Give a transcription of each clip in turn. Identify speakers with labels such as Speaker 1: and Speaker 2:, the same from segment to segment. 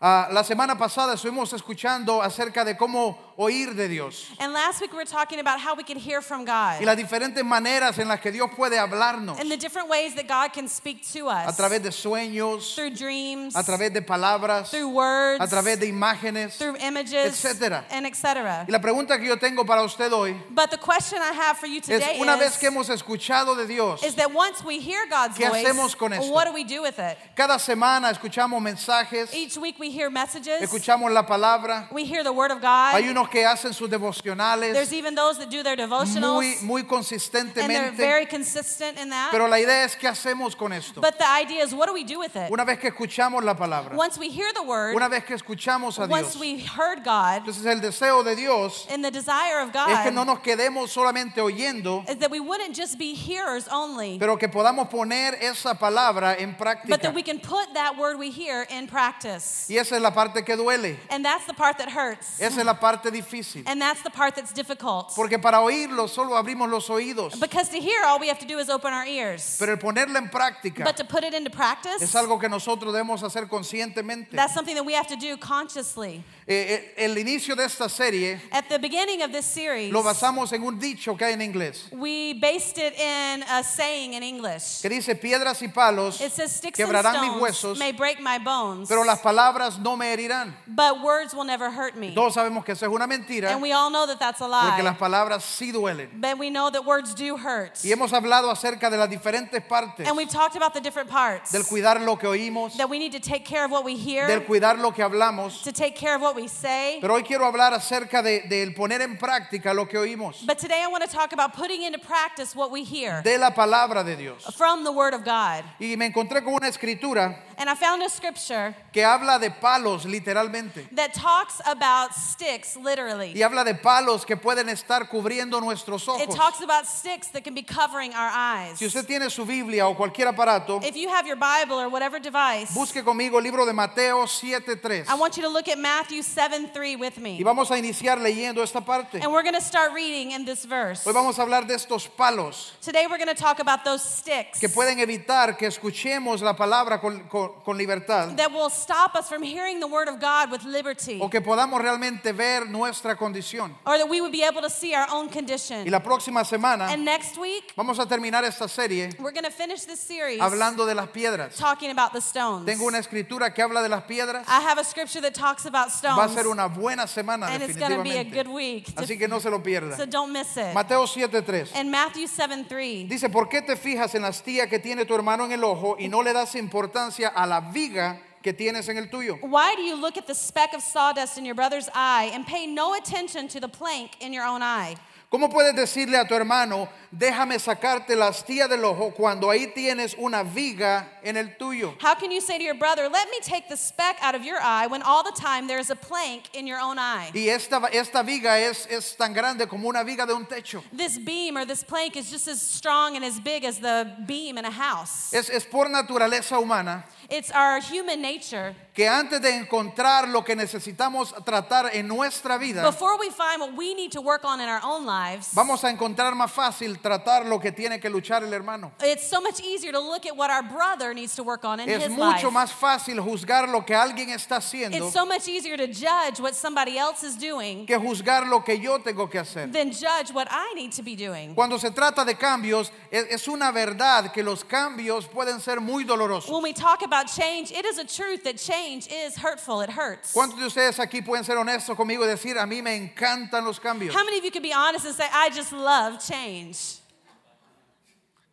Speaker 1: Ah, la semana pasada estuvimos escuchando acerca de cómo oír de Dios
Speaker 2: And last week we were talking about how we can hear from God
Speaker 1: y las diferentes maneras en las que Dios puede hablarnos
Speaker 2: and the different ways that God can speak to
Speaker 1: a
Speaker 2: us
Speaker 1: través de sueños,
Speaker 2: through dreams,
Speaker 1: a través de palabras,
Speaker 2: through words,
Speaker 1: a través de imágenes.
Speaker 2: through images,
Speaker 1: etcétera.
Speaker 2: and etc.
Speaker 1: Y la pregunta que yo tengo para usted hoy
Speaker 2: But the question I have for you
Speaker 1: es
Speaker 2: today
Speaker 1: una vez
Speaker 2: is,
Speaker 1: que hemos escuchado de Dios,
Speaker 2: is that once we hear God's
Speaker 1: ¿Qué
Speaker 2: voice,
Speaker 1: hacemos con esto?
Speaker 2: what do we do with it?
Speaker 1: cada semana escuchamos mensajes,
Speaker 2: Each week we hear messages,
Speaker 1: escuchamos la palabra.
Speaker 2: we hear the Word of God.
Speaker 1: Hay que hacen sus
Speaker 2: There's
Speaker 1: devocionales
Speaker 2: even those that do their
Speaker 1: muy,
Speaker 2: devotionals,
Speaker 1: muy
Speaker 2: and they're
Speaker 1: consistentemente.
Speaker 2: very consistent in that.
Speaker 1: Pero la idea es qué hacemos con esto.
Speaker 2: But the idea is, what do we do with it?
Speaker 1: Una vez que escuchamos la palabra,
Speaker 2: Once we hear the Word,
Speaker 1: una vez que escuchamos a
Speaker 2: once
Speaker 1: Dios,
Speaker 2: we heard God,
Speaker 1: entonces el deseo de Dios
Speaker 2: and the desire of
Speaker 1: es que no
Speaker 2: God
Speaker 1: nos quedemos solamente oyendo,
Speaker 2: is that we wouldn't just be hearers only,
Speaker 1: pero que podamos poner esa palabra en
Speaker 2: but that
Speaker 1: práctica.
Speaker 2: we can put that word we hear in practice.
Speaker 1: Y esa es la parte que duele,
Speaker 2: And that's the part that hurts.
Speaker 1: esa es la parte difícil.
Speaker 2: And that's the part that's difficult.
Speaker 1: Porque para oírlo solo abrimos los oídos,
Speaker 2: Because to hear, all we have to do is open our ears.
Speaker 1: pero el ponerla en práctica
Speaker 2: But to put it into practice,
Speaker 1: es algo que nosotros debemos hacer conscientemente.
Speaker 2: that's something that we have to do consciously.
Speaker 1: Eh, eh, el inicio de esta serie
Speaker 2: At the beginning of this series,
Speaker 1: lo basamos en un dicho que hay en inglés,
Speaker 2: we based it in a saying in English.
Speaker 1: que dice piedras y palos
Speaker 2: It says, Sticks and
Speaker 1: quebrarán mis
Speaker 2: stones
Speaker 1: huesos,
Speaker 2: may break my bones,
Speaker 1: pero las palabras no me herirán.
Speaker 2: but words will never hurt me.
Speaker 1: Todos sabemos que eso es una mentira,
Speaker 2: And we all know that that's a
Speaker 1: porque
Speaker 2: lie.
Speaker 1: las palabras sí duelen.
Speaker 2: But we know that words do hurt.
Speaker 1: Y hemos hablado acerca de las diferentes partes
Speaker 2: And we've talked about the different parts.
Speaker 1: del cuidar lo que oímos,
Speaker 2: That we need to take care of what we hear,
Speaker 1: del cuidar lo que hablamos.
Speaker 2: to take care of what we say.
Speaker 1: Pero hoy quiero hablar acerca de, del poner en práctica lo que oímos,
Speaker 2: But today I want to talk about putting into practice what we hear
Speaker 1: de la palabra de Dios.
Speaker 2: from the Word of God.
Speaker 1: Y me encontré con una escritura
Speaker 2: And I found a scripture
Speaker 1: que habla de palos literalmente.
Speaker 2: that talks about sticks, literally.
Speaker 1: Y habla de palos que pueden estar cubriendo nuestros
Speaker 2: It
Speaker 1: ojos.
Speaker 2: talks about sticks that can be covering our eyes.
Speaker 1: Si usted tiene su Biblia o cualquier aparato,
Speaker 2: If you have your Bible or whatever device,
Speaker 1: busque conmigo el libro de Mateo 7.3.
Speaker 2: I want you to look at Matthew 7 3 with
Speaker 1: Y
Speaker 2: me.
Speaker 1: vamos a iniciar leyendo esta parte.
Speaker 2: And we're going to start reading in this verse.
Speaker 1: Hoy vamos a hablar de estos palos
Speaker 2: Today we're going to talk about those sticks
Speaker 1: que pueden evitar que escuchemos la palabra con, con- con libertad
Speaker 2: that will stop us from hearing the word of God with liberty
Speaker 1: o que podamos realmente ver nuestra condición.
Speaker 2: or that we would be able to see our own
Speaker 1: Y
Speaker 2: condition.
Speaker 1: la próxima semana
Speaker 2: And next week,
Speaker 1: vamos a terminar esta serie
Speaker 2: we're going to finish this series
Speaker 1: hablando de las piedras.
Speaker 2: talking about the stones.
Speaker 1: Tengo una escritura que habla de las piedras.
Speaker 2: I have a scripture that talks about
Speaker 1: Va a ser una buena semana
Speaker 2: and it's going to be a good
Speaker 1: definitivamente.
Speaker 2: week. to-
Speaker 1: Así que no se lo pierda.
Speaker 2: so don't miss it.
Speaker 1: Mateo 7:3.
Speaker 2: And Matthew 7 3.
Speaker 1: Dice, ¿por qué te fijas en la astilla que tiene tu hermano en el ojo y no le das importancia a la viga que tienes en el tuyo?
Speaker 2: Why do you look at the speck of sawdust in your brother's eye and pay no attention to the plank in your own eye?
Speaker 1: ¿Cómo puedes decirle a tu hermano, déjame sacarte la astilla del ojo cuando ahí tienes una viga en el tuyo?
Speaker 2: How can you say to your brother, Let me take the speck out of your eye when all the time there is a plank in your own eye?
Speaker 1: Y esta, esta viga es, es tan grande como una viga de un techo.
Speaker 2: This beam or this plank is just as strong and as big as the beam in a house.
Speaker 1: Es, es por naturaleza humana
Speaker 2: It's our human nature.
Speaker 1: que antes de encontrar lo que necesitamos tratar en nuestra vida,
Speaker 2: Before we find what we need to work on in our own lives,
Speaker 1: vamos a encontrar más fácil tratar lo que tiene que luchar el hermano.
Speaker 2: it's so much easier to look at what our brother needs to work on in
Speaker 1: Es
Speaker 2: his
Speaker 1: mucho
Speaker 2: life.
Speaker 1: más fácil juzgar lo que alguien está haciendo
Speaker 2: It's so much easier to judge what somebody else is doing
Speaker 1: que juzgar lo que yo tengo que hacer.
Speaker 2: than judge what I need to be doing.
Speaker 1: Cuando se trata de cambios, es, es una verdad que los cambios pueden ser muy dolorosos.
Speaker 2: When we talk about change, it is a truth that change is hurtful. It hurts.
Speaker 1: ¿Cuántos de ustedes aquí pueden ser honestos conmigo y decir, a mí me encantan los cambios?
Speaker 2: How many of you can be honest and say, I just love change?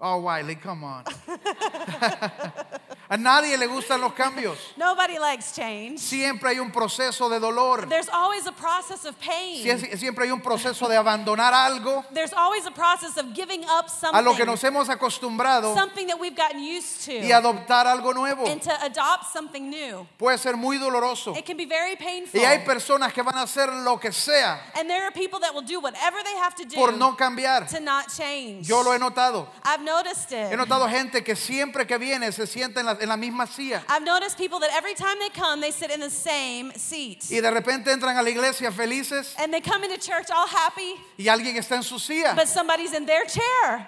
Speaker 1: Oh, Wiley, come on. a nadie le gustan los cambios.
Speaker 2: Nobody likes change.
Speaker 1: Siempre hay un proceso de dolor.
Speaker 2: There's always a process of pain.
Speaker 1: Sie- Siempre hay un proceso de abandonar algo
Speaker 2: There's always a process of giving up
Speaker 1: a lo que
Speaker 2: something,
Speaker 1: nos hemos acostumbrado
Speaker 2: something that we've gotten used
Speaker 1: y
Speaker 2: to,
Speaker 1: adoptar algo nuevo.
Speaker 2: and to adopt something new.
Speaker 1: Puede ser muy doloroso.
Speaker 2: It can be very painful.
Speaker 1: Y hay personas que van a hacer lo que sea
Speaker 2: And there are people that will do whatever they have to do
Speaker 1: por no cambiar.
Speaker 2: to not change.
Speaker 1: Yo lo he notado.
Speaker 2: I've noticed
Speaker 1: He
Speaker 2: it.
Speaker 1: notado gente que siempre que viene se sienta en la, en la misma silla
Speaker 2: I've noticed people that every time they come, they sit in the same seat.
Speaker 1: y de repente entran a la iglesia felices
Speaker 2: And they come into church all happy,
Speaker 1: y alguien está en su silla.
Speaker 2: but somebody's in their chair.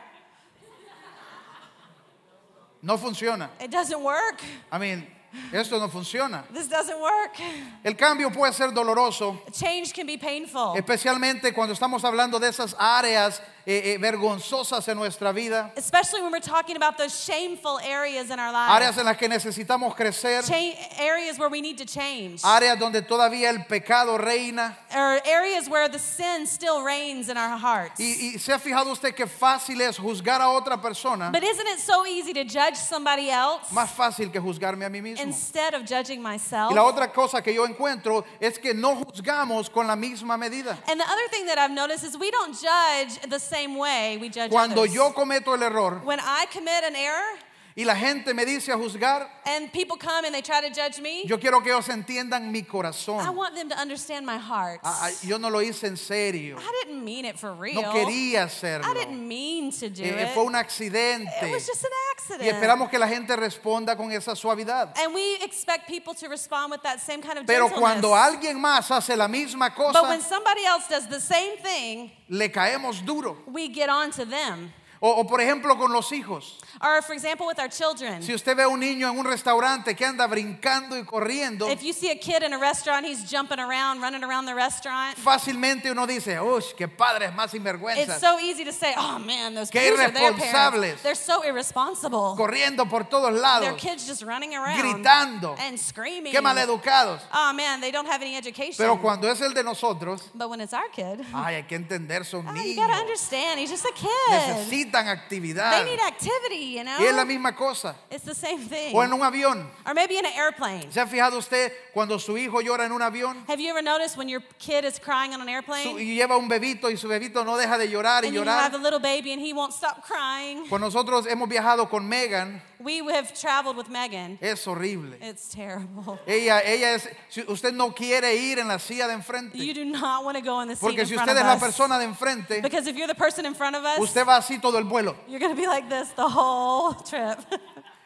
Speaker 1: No funciona.
Speaker 2: It doesn't work.
Speaker 1: I mean, Esto no funciona.
Speaker 2: This doesn't work.
Speaker 1: El cambio puede ser doloroso,
Speaker 2: Change can be painful,
Speaker 1: especialmente cuando estamos hablando de esas áreas eh, eh, vergonzosas en nuestra vida,
Speaker 2: especially when we're talking about those shameful areas in our
Speaker 1: áreas
Speaker 2: lives.
Speaker 1: en las que necesitamos crecer,
Speaker 2: Cha- areas where we need to change.
Speaker 1: áreas donde todavía el pecado reina.
Speaker 2: Or areas where the sin still reigns in our hearts.
Speaker 1: Y, y se ha fijado usted que fácil es juzgar a otra persona,
Speaker 2: But isn't it so easy to judge somebody else
Speaker 1: más fácil que juzgarme a mí mismo.
Speaker 2: Instead of judging myself?
Speaker 1: Y la otra cosa que yo encuentro es que no juzgamos con la misma medida.
Speaker 2: And the other thing that I've noticed is we don't judge the same way we judge
Speaker 1: Cuando
Speaker 2: others.
Speaker 1: yo cometo el error
Speaker 2: when I commit an error
Speaker 1: y la gente me dice a juzgar,
Speaker 2: and people come and they try to judge me,
Speaker 1: yo quiero que ellos entiendan mi
Speaker 2: I
Speaker 1: corazón.
Speaker 2: want them to understand my heart.
Speaker 1: Ah, ah, Yo no lo hice en serio.
Speaker 2: I didn't mean it for real.
Speaker 1: No quería hacerlo.
Speaker 2: I didn't mean to do
Speaker 1: Eh,
Speaker 2: it.
Speaker 1: Fue un
Speaker 2: it
Speaker 1: accidente.
Speaker 2: was just an accident.
Speaker 1: Y esperamos que la gente responda con esa suavidad.
Speaker 2: and we expect people to respond with that same kind of
Speaker 1: Pero
Speaker 2: gentleness.
Speaker 1: cuando alguien más hace la misma
Speaker 2: but when
Speaker 1: cosa,
Speaker 2: somebody else does the same thing,
Speaker 1: le caemos duro.
Speaker 2: we get on to them.
Speaker 1: O, o, por ejemplo con los hijos.
Speaker 2: Or for example, with our children.
Speaker 1: Si usted ve a un niño en un restaurante que anda brincando y corriendo,
Speaker 2: If you see a kid in a restaurant, he's jumping around, running around the restaurant.
Speaker 1: fácilmente uno dice, uy, qué padres más
Speaker 2: It's
Speaker 1: sinvergüenzas.
Speaker 2: so easy to say, oh man, those
Speaker 1: Qué
Speaker 2: kids are their
Speaker 1: irresponsables.
Speaker 2: parents. They're so irresponsible.
Speaker 1: corriendo por todos
Speaker 2: Their
Speaker 1: lados,
Speaker 2: kids just running around
Speaker 1: gritando.
Speaker 2: and screaming.
Speaker 1: Qué maleducados.
Speaker 2: Oh man, they don't have any education.
Speaker 1: Pero cuando es el de nosotros,
Speaker 2: but when it's our kid,
Speaker 1: ay, hay que entender, son
Speaker 2: oh, you gotta
Speaker 1: niños.
Speaker 2: understand, he's just a kid.
Speaker 1: Necesitan actividad.
Speaker 2: They need activity, you know?
Speaker 1: Y es la misma cosa.
Speaker 2: It's the same thing.
Speaker 1: O en un avión.
Speaker 2: or maybe in an airplane.
Speaker 1: ¿Se ha fijado usted cuando su hijo llora en un avión?
Speaker 2: Have you ever noticed when your kid is crying on an
Speaker 1: Su-
Speaker 2: airplane?
Speaker 1: y lleva un bebito y su bebito no deja de llorar y
Speaker 2: and you have a
Speaker 1: llorar.
Speaker 2: little baby and he won't stop crying.
Speaker 1: Pues nosotros hemos viajado con Megan.
Speaker 2: We have traveled with Megan.
Speaker 1: Es horrible.
Speaker 2: It's terrible.
Speaker 1: Ella, ella es, si usted no quiere ir en la silla de enfrente.
Speaker 2: You do not want to go in the seat
Speaker 1: Porque
Speaker 2: in
Speaker 1: si
Speaker 2: front
Speaker 1: usted
Speaker 2: of
Speaker 1: es la
Speaker 2: us.
Speaker 1: persona de enfrente,
Speaker 2: because if you're the person in front of us,
Speaker 1: usted va así todo el vuelo.
Speaker 2: you're going to be like this the whole trip.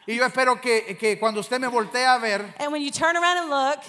Speaker 1: Y yo espero que, que cuando usted me voltee a ver,
Speaker 2: and when you turn around and look,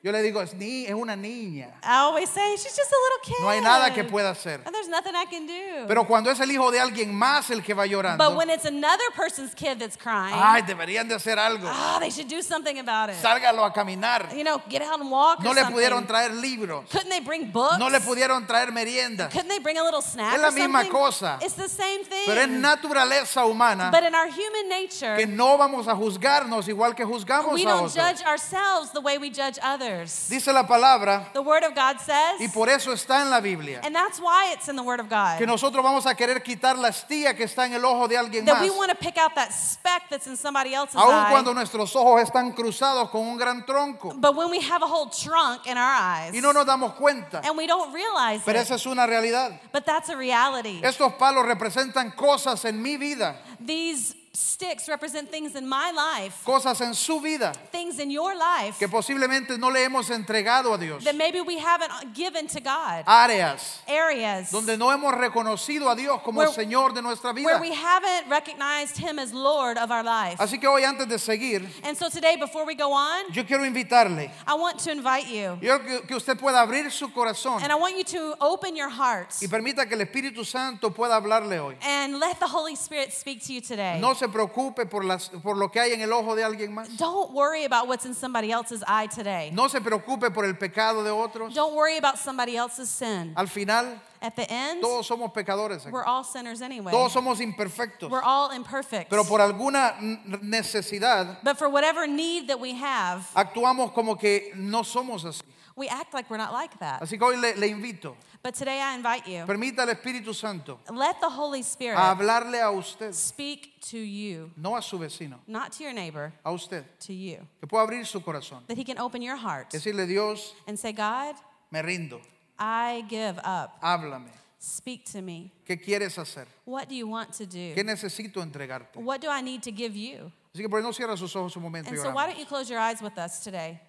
Speaker 1: yo le digo, es, ni, es una niña.
Speaker 2: I always say, she's just a little kid.
Speaker 1: No hay nada que pueda hacer.
Speaker 2: And there's nothing I can do.
Speaker 1: Pero cuando es el hijo de alguien más el que va
Speaker 2: but
Speaker 1: llorando,
Speaker 2: when it's another person's kid that's crying,
Speaker 1: ay, deberían de hacer algo.
Speaker 2: ah, they should do something about it.
Speaker 1: Sálgalo a caminar.
Speaker 2: You know, get out and walk
Speaker 1: No
Speaker 2: or
Speaker 1: le
Speaker 2: something.
Speaker 1: pudieron traer libros.
Speaker 2: Couldn't they bring books?
Speaker 1: No le pudieron traer merienda.
Speaker 2: Couldn't they bring a little snack
Speaker 1: Es la misma
Speaker 2: something?
Speaker 1: cosa.
Speaker 2: It's the same thing.
Speaker 1: Pero es naturaleza humana
Speaker 2: but in our human nature,
Speaker 1: que no vamos a juzgarnos igual que juzgamos
Speaker 2: we
Speaker 1: a
Speaker 2: don't
Speaker 1: otros.
Speaker 2: judge ourselves the way we judge others.
Speaker 1: Dice la palabra,
Speaker 2: The Word of God says,
Speaker 1: y por eso está en la Biblia,
Speaker 2: and that's why it's in the Word of God,
Speaker 1: que nosotros vamos a querer quitar la estía que está en el ojo de alguien
Speaker 2: that
Speaker 1: más.
Speaker 2: we want to pick out that speck that's in somebody else's
Speaker 1: Aun
Speaker 2: eye.
Speaker 1: cuando nuestros ojos están cruzados con un gran tronco
Speaker 2: but when we have a whole trunk in our eyes,
Speaker 1: y no nos damos cuenta.
Speaker 2: and we don't realize
Speaker 1: Pero
Speaker 2: it,
Speaker 1: esa es una realidad.
Speaker 2: but that's a reality.
Speaker 1: Estos palos representan cosas en mi vida,
Speaker 2: These sticks represent things in my life,
Speaker 1: cosas en su vida
Speaker 2: things in your life
Speaker 1: que posiblemente no le hemos entregado a Dios.
Speaker 2: that maybe we haven't given to God.
Speaker 1: Áreas
Speaker 2: Areas
Speaker 1: donde no hemos reconocido a Dios como
Speaker 2: Where-
Speaker 1: Señor de nuestra
Speaker 2: where
Speaker 1: vida.
Speaker 2: we haven't recognized Him as Lord of our life.
Speaker 1: Así que hoy antes de seguir,
Speaker 2: And so today, before we go on,
Speaker 1: yo quiero invitarle,
Speaker 2: I want to invite you.
Speaker 1: yo que, que usted pueda abrir su corazón
Speaker 2: And I want you to open your hearts
Speaker 1: y permita que el Espíritu Santo pueda hablarle hoy.
Speaker 2: and let the Holy Spirit speak to you today.
Speaker 1: No se preocupe por, las, por lo que hay en el ojo de alguien más.
Speaker 2: Don't worry about what's in somebody else's eye today.
Speaker 1: No se preocupe por el pecado de otros.
Speaker 2: Don't worry about somebody else's sin.
Speaker 1: Al final,
Speaker 2: At the end,
Speaker 1: todos somos pecadores. aquí.
Speaker 2: we're all sinners anyway.
Speaker 1: Todos somos imperfectos.
Speaker 2: We're all imperfect.
Speaker 1: Pero por alguna necesidad,
Speaker 2: But for whatever need that we have,
Speaker 1: actuamos como que no somos así.
Speaker 2: We act like we're not like that.
Speaker 1: Así que hoy le, le invito,
Speaker 2: But today I invite you.
Speaker 1: permita al Espíritu Santo
Speaker 2: Let the Holy Spirit
Speaker 1: a hablarle a usted,
Speaker 2: speak to you,
Speaker 1: no a su vecino,
Speaker 2: not to your neighbor,
Speaker 1: a usted.
Speaker 2: to you.
Speaker 1: Que pueda abrir su corazón.
Speaker 2: That He can open your heart
Speaker 1: Decirle, Dios,
Speaker 2: and say, God,
Speaker 1: me rindo,
Speaker 2: I give up.
Speaker 1: háblame.
Speaker 2: Speak to me.
Speaker 1: ¿Qué quieres hacer?
Speaker 2: What do you want to do?
Speaker 1: ¿Qué necesito entregarte?
Speaker 2: What do I need to give you?
Speaker 1: Así que por no cierra sus ojos un momento y
Speaker 2: And so, why don't you close your eyes with us today?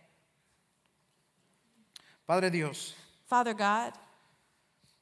Speaker 1: Padre Dios,
Speaker 2: Father God,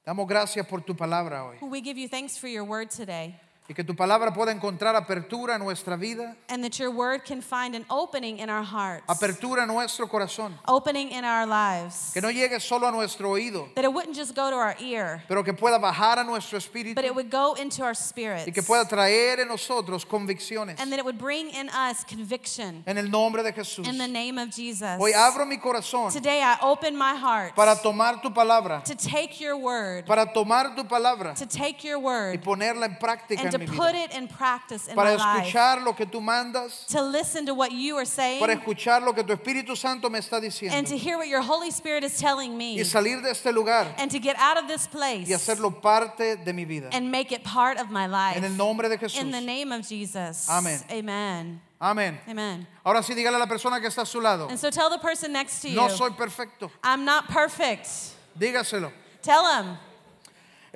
Speaker 1: damos gracias por tu palabra hoy.
Speaker 2: we give you thanks for your word today.
Speaker 1: Y que tu palabra pueda encontrar apertura en nuestra vida,
Speaker 2: and that your word can find an opening in our hearts,
Speaker 1: apertura en nuestro corazón,
Speaker 2: opening in our lives.
Speaker 1: que no llegue solo a nuestro oído,
Speaker 2: That it wouldn't just go to our ear,
Speaker 1: pero que pueda bajar a nuestro espíritu
Speaker 2: but it would go into our spirits.
Speaker 1: y que pueda traer en nosotros convicciones.
Speaker 2: and that it would bring in us conviction.
Speaker 1: En el nombre de Jesús.
Speaker 2: In the name of Jesus.
Speaker 1: Hoy abro mi corazón
Speaker 2: Today I open my heart
Speaker 1: para tomar tu palabra,
Speaker 2: to take your word,
Speaker 1: para tomar tu palabra
Speaker 2: to take your
Speaker 1: y
Speaker 2: word,
Speaker 1: ponerla en práctica mi
Speaker 2: put
Speaker 1: vida.
Speaker 2: it in practice in
Speaker 1: Para
Speaker 2: my life.
Speaker 1: escuchar lo que tú mandas,
Speaker 2: To listen to what you are saying
Speaker 1: para escuchar lo que tu Espíritu Santo me está diciendo
Speaker 2: and to hear what your Holy Spirit is telling me
Speaker 1: y salir de este lugar
Speaker 2: and to get out of this
Speaker 1: y
Speaker 2: place
Speaker 1: hacerlo parte de mi vida.
Speaker 2: and make it part of my life.
Speaker 1: En el nombre de Jesús.
Speaker 2: In the name of Jesus.
Speaker 1: Amén.
Speaker 2: Amen.
Speaker 1: Amén.
Speaker 2: Amen.
Speaker 1: Ahora sí, dígale a la persona que está a su lado,
Speaker 2: And so tell the person next to you,
Speaker 1: no soy perfecto.
Speaker 2: I'm not perfect.
Speaker 1: Dígaselo.
Speaker 2: Tell them.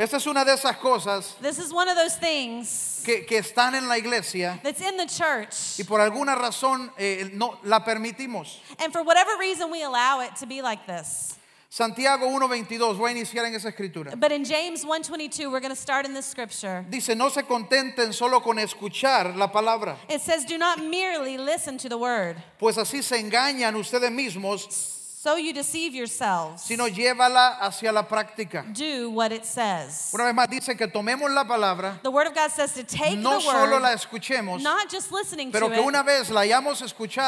Speaker 1: Esta es una de esas cosas
Speaker 2: This is one of those things
Speaker 1: que, que están en la iglesia
Speaker 2: that's in the church.
Speaker 1: y por alguna razón eh, no la permitimos.
Speaker 2: And for whatever reason, we allow it to be like this.
Speaker 1: Santiago 1.22, voy a iniciar en esa escritura.
Speaker 2: But in James 1:22, we're going to start in this scripture.
Speaker 1: Dice, no se contenten solo con escuchar la palabra,
Speaker 2: It says, "Do not merely listen to the word,
Speaker 1: pues así se engañan ustedes mismos,
Speaker 2: so you deceive yourselves.
Speaker 1: sino llévala hacia la práctica.
Speaker 2: Do what it says."
Speaker 1: Una vez más dice que tomemos la palabra,
Speaker 2: The word of God says to take
Speaker 1: no
Speaker 2: the
Speaker 1: solo
Speaker 2: word,
Speaker 1: la escuchemos,
Speaker 2: not just listening
Speaker 1: pero
Speaker 2: to
Speaker 1: que
Speaker 2: it,
Speaker 1: una vez la hayamos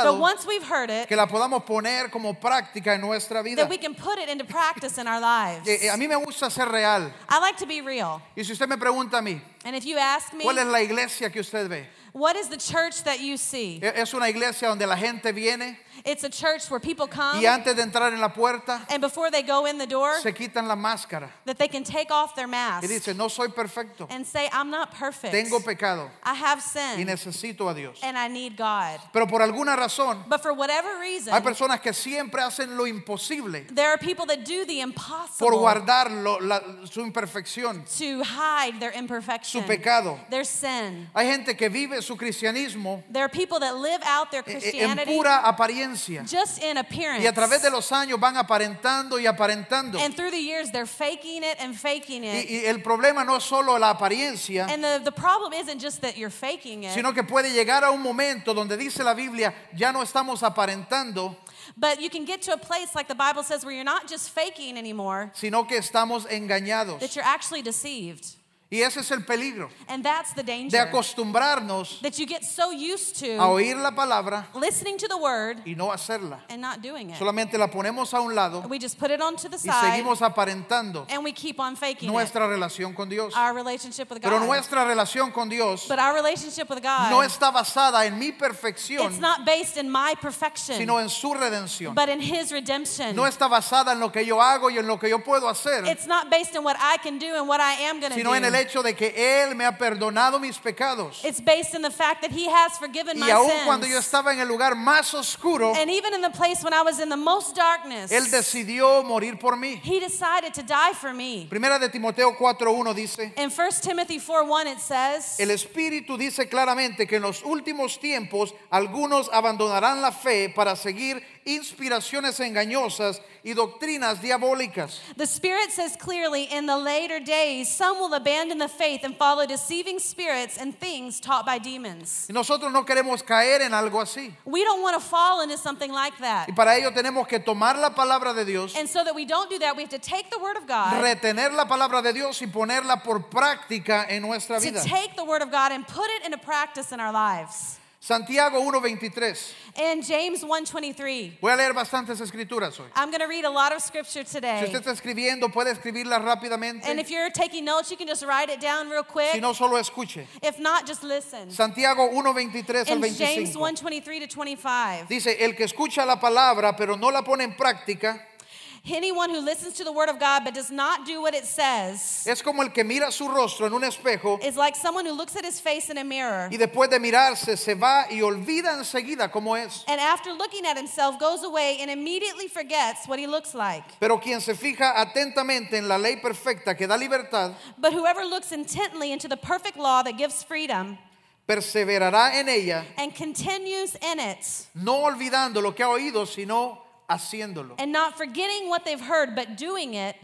Speaker 2: but once we've heard it,
Speaker 1: que la podamos poner como práctica en nuestra vida.
Speaker 2: that we can put it into practice in our lives.
Speaker 1: Eh, eh, A mí me gusta ser real.
Speaker 2: I like to be real.
Speaker 1: Y si usted me pregunta a mí,
Speaker 2: And if you ask me,
Speaker 1: ¿cuál es la iglesia que usted ve?
Speaker 2: what is the church that you see?
Speaker 1: ¿E- ¿Es una iglesia donde la gente viene
Speaker 2: It's a church where people come
Speaker 1: y antes de entrar en la puerta
Speaker 2: and before they go in the door,
Speaker 1: se quitan la máscara
Speaker 2: that they can take off their mask
Speaker 1: y dice, no soy perfecto,
Speaker 2: and say, I'm not perfect.
Speaker 1: tengo pecado
Speaker 2: I have
Speaker 1: y
Speaker 2: sin
Speaker 1: necesito a Dios.
Speaker 2: and I need God.
Speaker 1: Pero por alguna razón
Speaker 2: But for whatever reason,
Speaker 1: hay personas que siempre hacen lo imposible
Speaker 2: there are people that do the
Speaker 1: por
Speaker 2: impossible
Speaker 1: guardar lo- la- su imperfección,
Speaker 2: to hide their imperfection,
Speaker 1: su pecado.
Speaker 2: their sin.
Speaker 1: Hay gente que vive su cristianismo
Speaker 2: There are people that live out their
Speaker 1: eh, en
Speaker 2: Christianity
Speaker 1: pura apariencia
Speaker 2: just in appearance.
Speaker 1: y a través de los años van aparentando y aparentando.
Speaker 2: and through the years, they're faking it and faking it.
Speaker 1: Y, y el problema no es solo la apariencia,
Speaker 2: and the, the problem isn't just that you're faking it,
Speaker 1: sino que puede llegar a un momento donde dice la Biblia, ya no estamos aparentando,
Speaker 2: but you can get to a place like the Bible says where you're not just faking anymore,
Speaker 1: sino que estamos engañados.
Speaker 2: that you're actually deceived.
Speaker 1: Y ese es el peligro
Speaker 2: And that's the
Speaker 1: de
Speaker 2: danger.
Speaker 1: acostumbrarnos
Speaker 2: that you get so used
Speaker 1: a
Speaker 2: to
Speaker 1: oír la palabra
Speaker 2: listening to the word
Speaker 1: y no hacerla.
Speaker 2: and not doing it.
Speaker 1: Solamente la ponemos a un lado
Speaker 2: We just put it onto the
Speaker 1: y
Speaker 2: side
Speaker 1: seguimos aparentando
Speaker 2: and we keep on faking it.
Speaker 1: nuestra relación con Dios.
Speaker 2: Our relationship with
Speaker 1: Pero
Speaker 2: God.
Speaker 1: nuestra relación con Dios
Speaker 2: But our relationship with God,
Speaker 1: no está basada en mi perfección,
Speaker 2: it's not based in my perfection,
Speaker 1: sino en su redención.
Speaker 2: but in His redemption.
Speaker 1: No está basada en lo que yo hago y en lo que yo puedo hacer,
Speaker 2: It's not based on what I can do and what I am going to
Speaker 1: sino en el. Hecho de que Él me ha perdonado mis pecados.
Speaker 2: It's based in the fact that He has forgiven my
Speaker 1: Y aun
Speaker 2: sins.
Speaker 1: cuando yo estaba en el lugar más oscuro,
Speaker 2: and even in the place when I was in the most darkness,
Speaker 1: Él decidió morir por mí.
Speaker 2: He decided to die for me.
Speaker 1: Primera de Timoteo 4.1 dice,
Speaker 2: In 1 Timothy 4 1, it says,
Speaker 1: el Espíritu dice claramente que en los últimos tiempos algunos abandonarán la fe para seguir inspiraciones engañosas y doctrinas diabólicas.
Speaker 2: The Spirit says clearly, in the later days, some will abandon the faith and follow deceiving spirits and things taught by demons.
Speaker 1: Y nosotros no queremos caer en algo así.
Speaker 2: We don't want to fall into something like that.
Speaker 1: Y para ello tenemos que tomar la palabra de Dios,
Speaker 2: And so that we don't do that, we have to take the Word of God,
Speaker 1: retener la palabra de Dios y ponerla por práctica en nuestra
Speaker 2: to
Speaker 1: vida.
Speaker 2: take the Word of God and put it into practice in our lives.
Speaker 1: Santiago 1.23.
Speaker 2: In James 1.23,
Speaker 1: Voy a leer bastantes escrituras hoy.
Speaker 2: I'm going to read a lot of scripture
Speaker 1: Si
Speaker 2: today.
Speaker 1: usted está escribiendo, puede escribirla rápidamente.
Speaker 2: And if you're taking notes, you can just write it down real quick.
Speaker 1: Si no, solo escuche.
Speaker 2: If not, just listen.
Speaker 1: Santiago 1.23 al
Speaker 2: In James
Speaker 1: 25.
Speaker 2: 1.23 to 25.
Speaker 1: Dice, el que escucha la palabra pero no la pone en práctica,
Speaker 2: Anyone who listens to the word of God but does not do what it says
Speaker 1: es como el que mira su rostro en un espejo
Speaker 2: is like someone who looks at his face in a mirror
Speaker 1: y después de mirarse se va y olvida enseguida cómo es.
Speaker 2: and after looking at himself goes away and immediately forgets what he looks like.
Speaker 1: Pero quien se fija atentamente en la ley perfecta que da libertad,
Speaker 2: But whoever looks intently into the perfect law that gives freedom
Speaker 1: perseverará en ella,
Speaker 2: and continues in it
Speaker 1: no olvidando lo que ha oído, sino haciéndolo.
Speaker 2: and not forgetting what they've heard but doing it,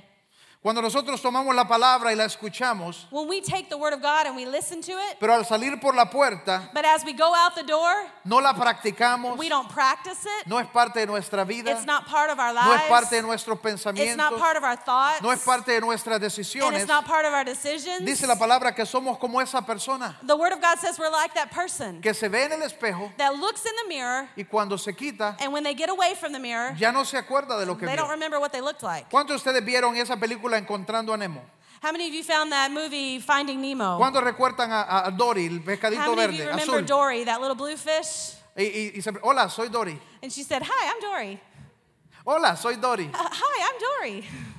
Speaker 1: Cuando nosotros tomamos la palabra y la escuchamos,
Speaker 2: When we take the word of God and we listen to it,
Speaker 1: pero al salir por la puerta
Speaker 2: but as we go out the door,
Speaker 1: no la practicamos,
Speaker 2: we don't practice it.
Speaker 1: no es parte de nuestra vida,
Speaker 2: It's not part of our
Speaker 1: no es parte de
Speaker 2: lives.
Speaker 1: nuestros
Speaker 2: It's not
Speaker 1: pensamientos,
Speaker 2: part of our thoughts.
Speaker 1: no es parte de nuestras decisiones.
Speaker 2: it's not part of our decisions.
Speaker 1: Dice la palabra que somos como esa persona
Speaker 2: The word of God says we're like that person
Speaker 1: que se ve en el espejo
Speaker 2: that looks in the mirror
Speaker 1: y cuando se quita
Speaker 2: and when they get away from the mirror,
Speaker 1: ya no se acuerda de lo que
Speaker 2: they don't
Speaker 1: vio.
Speaker 2: remember what they looked like.
Speaker 1: ¿Cuántos de ustedes vieron esa película Encontrando a Nemo?
Speaker 2: How many of you found that movie Finding Nemo?
Speaker 1: ¿Cuántos recuerdan a, a Dory, el
Speaker 2: How
Speaker 1: pescadito
Speaker 2: of you
Speaker 1: verde,
Speaker 2: remember
Speaker 1: azul?
Speaker 2: Dory, that little blue fish?
Speaker 1: Y, y- y se- hola, soy Dory.
Speaker 2: And she said, Hi, I'm Dory.
Speaker 1: Hola, soy Dory.
Speaker 2: Uh, hi, I'm Dory.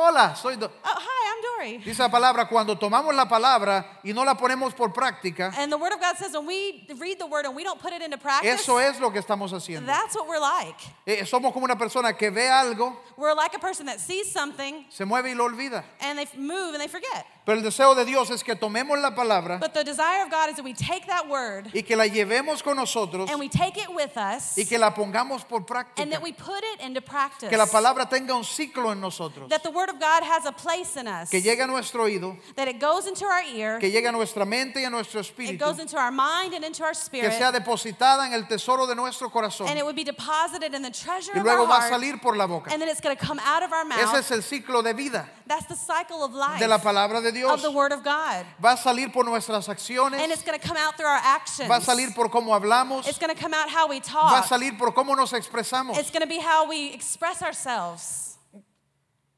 Speaker 1: Hola, soy Dory.
Speaker 2: Oh, hi, I'm Dory.
Speaker 1: Dice la palabra, cuando tomamos la palabra y no la ponemos por práctica,
Speaker 2: And the Word of God says when we read the Word and we don't put it into practice,
Speaker 1: eso es lo que estamos haciendo.
Speaker 2: that's what we're like.
Speaker 1: Eh, somos como una persona que ve algo,
Speaker 2: We're like a person that sees something
Speaker 1: se mueve y lo olvida.
Speaker 2: and they move and they forget.
Speaker 1: Pero el deseo de Dios es que tomemos la palabra
Speaker 2: But the desire of God is that we take that Word
Speaker 1: y que la llevemos con nosotros
Speaker 2: and we take it with us
Speaker 1: y que la pongamos por
Speaker 2: and
Speaker 1: práctica.
Speaker 2: that we put it into practice.
Speaker 1: Que la palabra tenga un ciclo en nosotros.
Speaker 2: That the Word of God has a place in us.
Speaker 1: Que llegue a nuestro oído,
Speaker 2: That it goes into our ear,
Speaker 1: que llegue a nuestra mente y a nuestro
Speaker 2: it
Speaker 1: espíritu.
Speaker 2: goes into our mind and into our
Speaker 1: Que
Speaker 2: spirit,
Speaker 1: sea depositada en el tesoro de nuestro corazón.
Speaker 2: and it would be deposited in the treasure
Speaker 1: Y
Speaker 2: of our
Speaker 1: luego va a
Speaker 2: heart,
Speaker 1: salir por la boca.
Speaker 2: and then it's going to come out of our mouth.
Speaker 1: Ese es el ciclo de vida
Speaker 2: That's the cycle of life
Speaker 1: de la palabra de
Speaker 2: of
Speaker 1: Dios.
Speaker 2: the Word of God.
Speaker 1: Va a salir por nuestras
Speaker 2: And
Speaker 1: acciones,
Speaker 2: it's going to come out through our actions.
Speaker 1: va a salir por cómo hablamos,
Speaker 2: It's going to come out how we
Speaker 1: va a
Speaker 2: talk.
Speaker 1: salir por cómo nos expresamos.
Speaker 2: It's going to be how we express ourselves.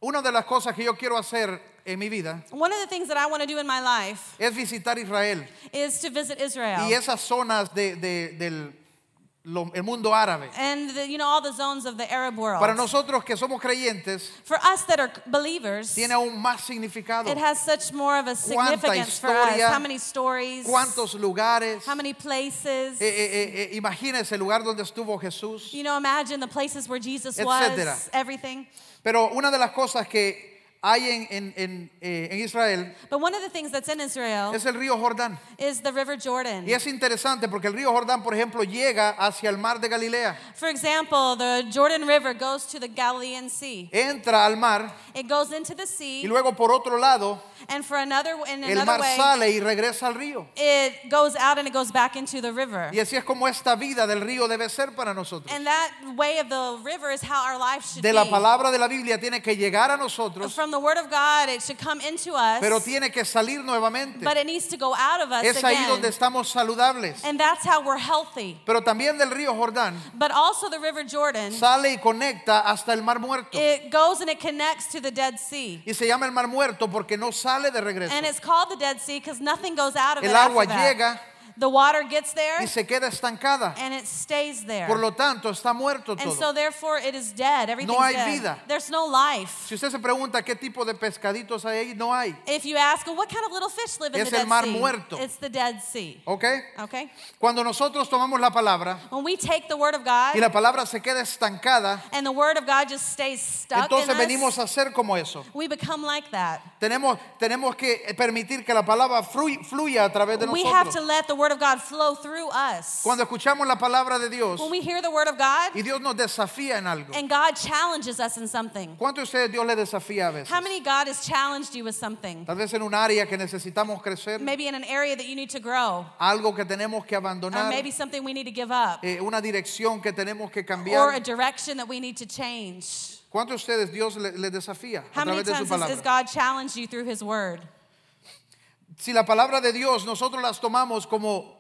Speaker 1: Una de las cosas que yo quiero hacer en mi vida
Speaker 2: One of the things that I want to do in my life
Speaker 1: es visitar Israel
Speaker 2: is to visit Israel.
Speaker 1: y esas zonas de- de- del el mundo árabe.
Speaker 2: And the, you know all the zones of the Arab world.
Speaker 1: Para nosotros que somos creyentes,
Speaker 2: For us that are believers,
Speaker 1: tiene aún más significado.
Speaker 2: it has such more of a significance for us. How many stories?
Speaker 1: ¿Cuántos lugares?
Speaker 2: How many places?
Speaker 1: Eh, eh, eh, imagínese el lugar donde estuvo Jesús.
Speaker 2: you know, imagine the places where Jesus
Speaker 1: Etcétera.
Speaker 2: was, everything.
Speaker 1: Pero una de las cosas que hay en, en- en, eh, en Israel
Speaker 2: But one of the things that's in Israel
Speaker 1: es el río Jordán.
Speaker 2: is the River Jordan.
Speaker 1: Y es interesante porque el río Jordán, por ejemplo, llega hacia el mar de Galilea.
Speaker 2: For example, the Jordan River goes to the Galilean Sea.
Speaker 1: Entra al mar
Speaker 2: It goes into the
Speaker 1: y
Speaker 2: sea,
Speaker 1: luego por otro lado
Speaker 2: and for another in
Speaker 1: el
Speaker 2: another
Speaker 1: mar
Speaker 2: way,
Speaker 1: sale y regresa al río.
Speaker 2: it goes out and it goes back into the river.
Speaker 1: Y así es como esta vida del río debe ser para nosotros.
Speaker 2: And that way of the river is how our life should
Speaker 1: De la
Speaker 2: be.
Speaker 1: palabra de la Biblia tiene que llegar a nosotros,
Speaker 2: From the Word of God, it should come into us,
Speaker 1: pero tiene que salir nuevamente.
Speaker 2: but it needs to go out of us
Speaker 1: Es ahí
Speaker 2: again.
Speaker 1: donde estamos saludables.
Speaker 2: And that's how we're healthy.
Speaker 1: Pero también del río Jordán
Speaker 2: But also the River Jordan,
Speaker 1: sale y conecta hasta el mar muerto.
Speaker 2: it goes and it connects to the Dead Sea.
Speaker 1: Y se llama el mar muerto porque no sale de regreso.
Speaker 2: And it's called the Dead Sea because nothing goes out of it
Speaker 1: El agua
Speaker 2: after that. The water gets there
Speaker 1: y se queda estancada.
Speaker 2: and it stays there.
Speaker 1: Por lo tanto, está muerto
Speaker 2: And so
Speaker 1: todo.
Speaker 2: therefore it is dead. Everything's
Speaker 1: hay
Speaker 2: dead.
Speaker 1: vida.
Speaker 2: There's no life.
Speaker 1: Si usted se pregunta qué tipo de pescaditos hay ahí, no hay.
Speaker 2: If you ask, well, what kind of little fish live in
Speaker 1: Es
Speaker 2: the
Speaker 1: el
Speaker 2: Dead
Speaker 1: mar
Speaker 2: Sea?
Speaker 1: muerto.
Speaker 2: It's the Dead Sea.
Speaker 1: ¿Ok?
Speaker 2: Okay?
Speaker 1: Cuando nosotros tomamos la palabra
Speaker 2: When we take the Word of God
Speaker 1: y la palabra se queda estancada,
Speaker 2: and the Word of God just stays stuck
Speaker 1: entonces
Speaker 2: in
Speaker 1: venimos
Speaker 2: us,
Speaker 1: a ser como eso.
Speaker 2: we become like that.
Speaker 1: Tenemos, tenemos que permitir que la palabra flu- fluya a través de
Speaker 2: We have to let the Word of God flow through us.
Speaker 1: Cuando escuchamos la palabra de Dios
Speaker 2: When we hear the Word of God
Speaker 1: y Dios nos desafía en algo.
Speaker 2: and God challenges us in something.
Speaker 1: ¿Cuánto ustedes Dios le desafía a veces?
Speaker 2: How many God has challenged you with something?
Speaker 1: Tal vez en un área que necesitamos crecer,
Speaker 2: Maybe in an area that you need to grow,
Speaker 1: algo que tenemos que
Speaker 2: or maybe something we need to give up,
Speaker 1: eh, una dirección que tenemos que
Speaker 2: or a direction that we need to change.
Speaker 1: ¿Cuántos ustedes Dios le, le desafía a
Speaker 2: How many
Speaker 1: través de su
Speaker 2: times has, has? God challenged you through His Word?
Speaker 1: Si la palabra de Dios nosotros las tomamos como,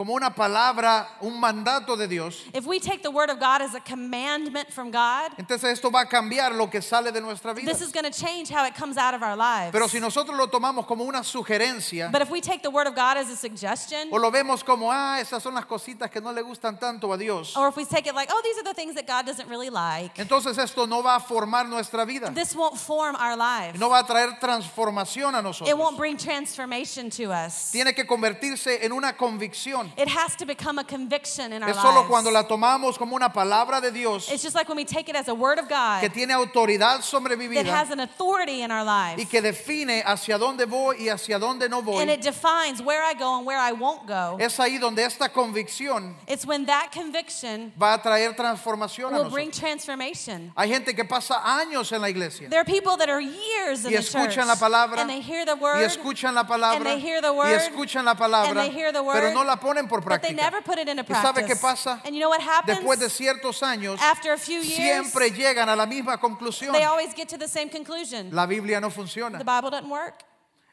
Speaker 1: como una palabra, un mandato de Dios,
Speaker 2: If we take the Word of God as a commandment from God,
Speaker 1: entonces esto va a cambiar lo que sale de nuestra vida.
Speaker 2: this is going to change how it comes out of our lives.
Speaker 1: Pero si nosotros lo tomamos como una sugerencia
Speaker 2: But if we take the Word of God as a suggestion,
Speaker 1: o lo vemos como, ah, esas son las cositas que no le gustan tanto a Dios,
Speaker 2: or if we take it like, oh, these are the things that God doesn't really like,
Speaker 1: entonces esto no va a formar nuestra vida.
Speaker 2: this won't form our lives.
Speaker 1: No va a traer transformación a
Speaker 2: It
Speaker 1: nosotros.
Speaker 2: won't bring transformation to us.
Speaker 1: Tiene que convertirse en una convicción.
Speaker 2: It has to become a conviction in our
Speaker 1: Es solo
Speaker 2: lives.
Speaker 1: cuando la tomamos como una palabra de Dios
Speaker 2: It's just like when we take it as a word of God
Speaker 1: que tiene autoridad sobre mi
Speaker 2: that
Speaker 1: vida
Speaker 2: has an authority in our lives.
Speaker 1: y que define hacia dónde voy y hacia dónde no
Speaker 2: And
Speaker 1: voy.
Speaker 2: it defines where I go and where I won't go.
Speaker 1: Es ahí donde esta convicción
Speaker 2: It's when that conviction
Speaker 1: va a traer transformación a
Speaker 2: will bring
Speaker 1: nosotros.
Speaker 2: transformation.
Speaker 1: Hay gente que pasa años en la iglesia
Speaker 2: There are people that are years in
Speaker 1: y
Speaker 2: the church
Speaker 1: escuchan la palabra
Speaker 2: and they hear the
Speaker 1: y
Speaker 2: word
Speaker 1: escuchan la palabra
Speaker 2: and they hear the
Speaker 1: y
Speaker 2: word,
Speaker 1: escuchan la
Speaker 2: and they hear the
Speaker 1: pero
Speaker 2: word,
Speaker 1: no la ponen por
Speaker 2: but they
Speaker 1: práctica. ¿Y sabe qué pasa?
Speaker 2: You know?
Speaker 1: Después de ciertos años,
Speaker 2: years,
Speaker 1: siempre llegan a la misma conclusión.
Speaker 2: they always get to the same conclusion.
Speaker 1: La Biblia no funciona.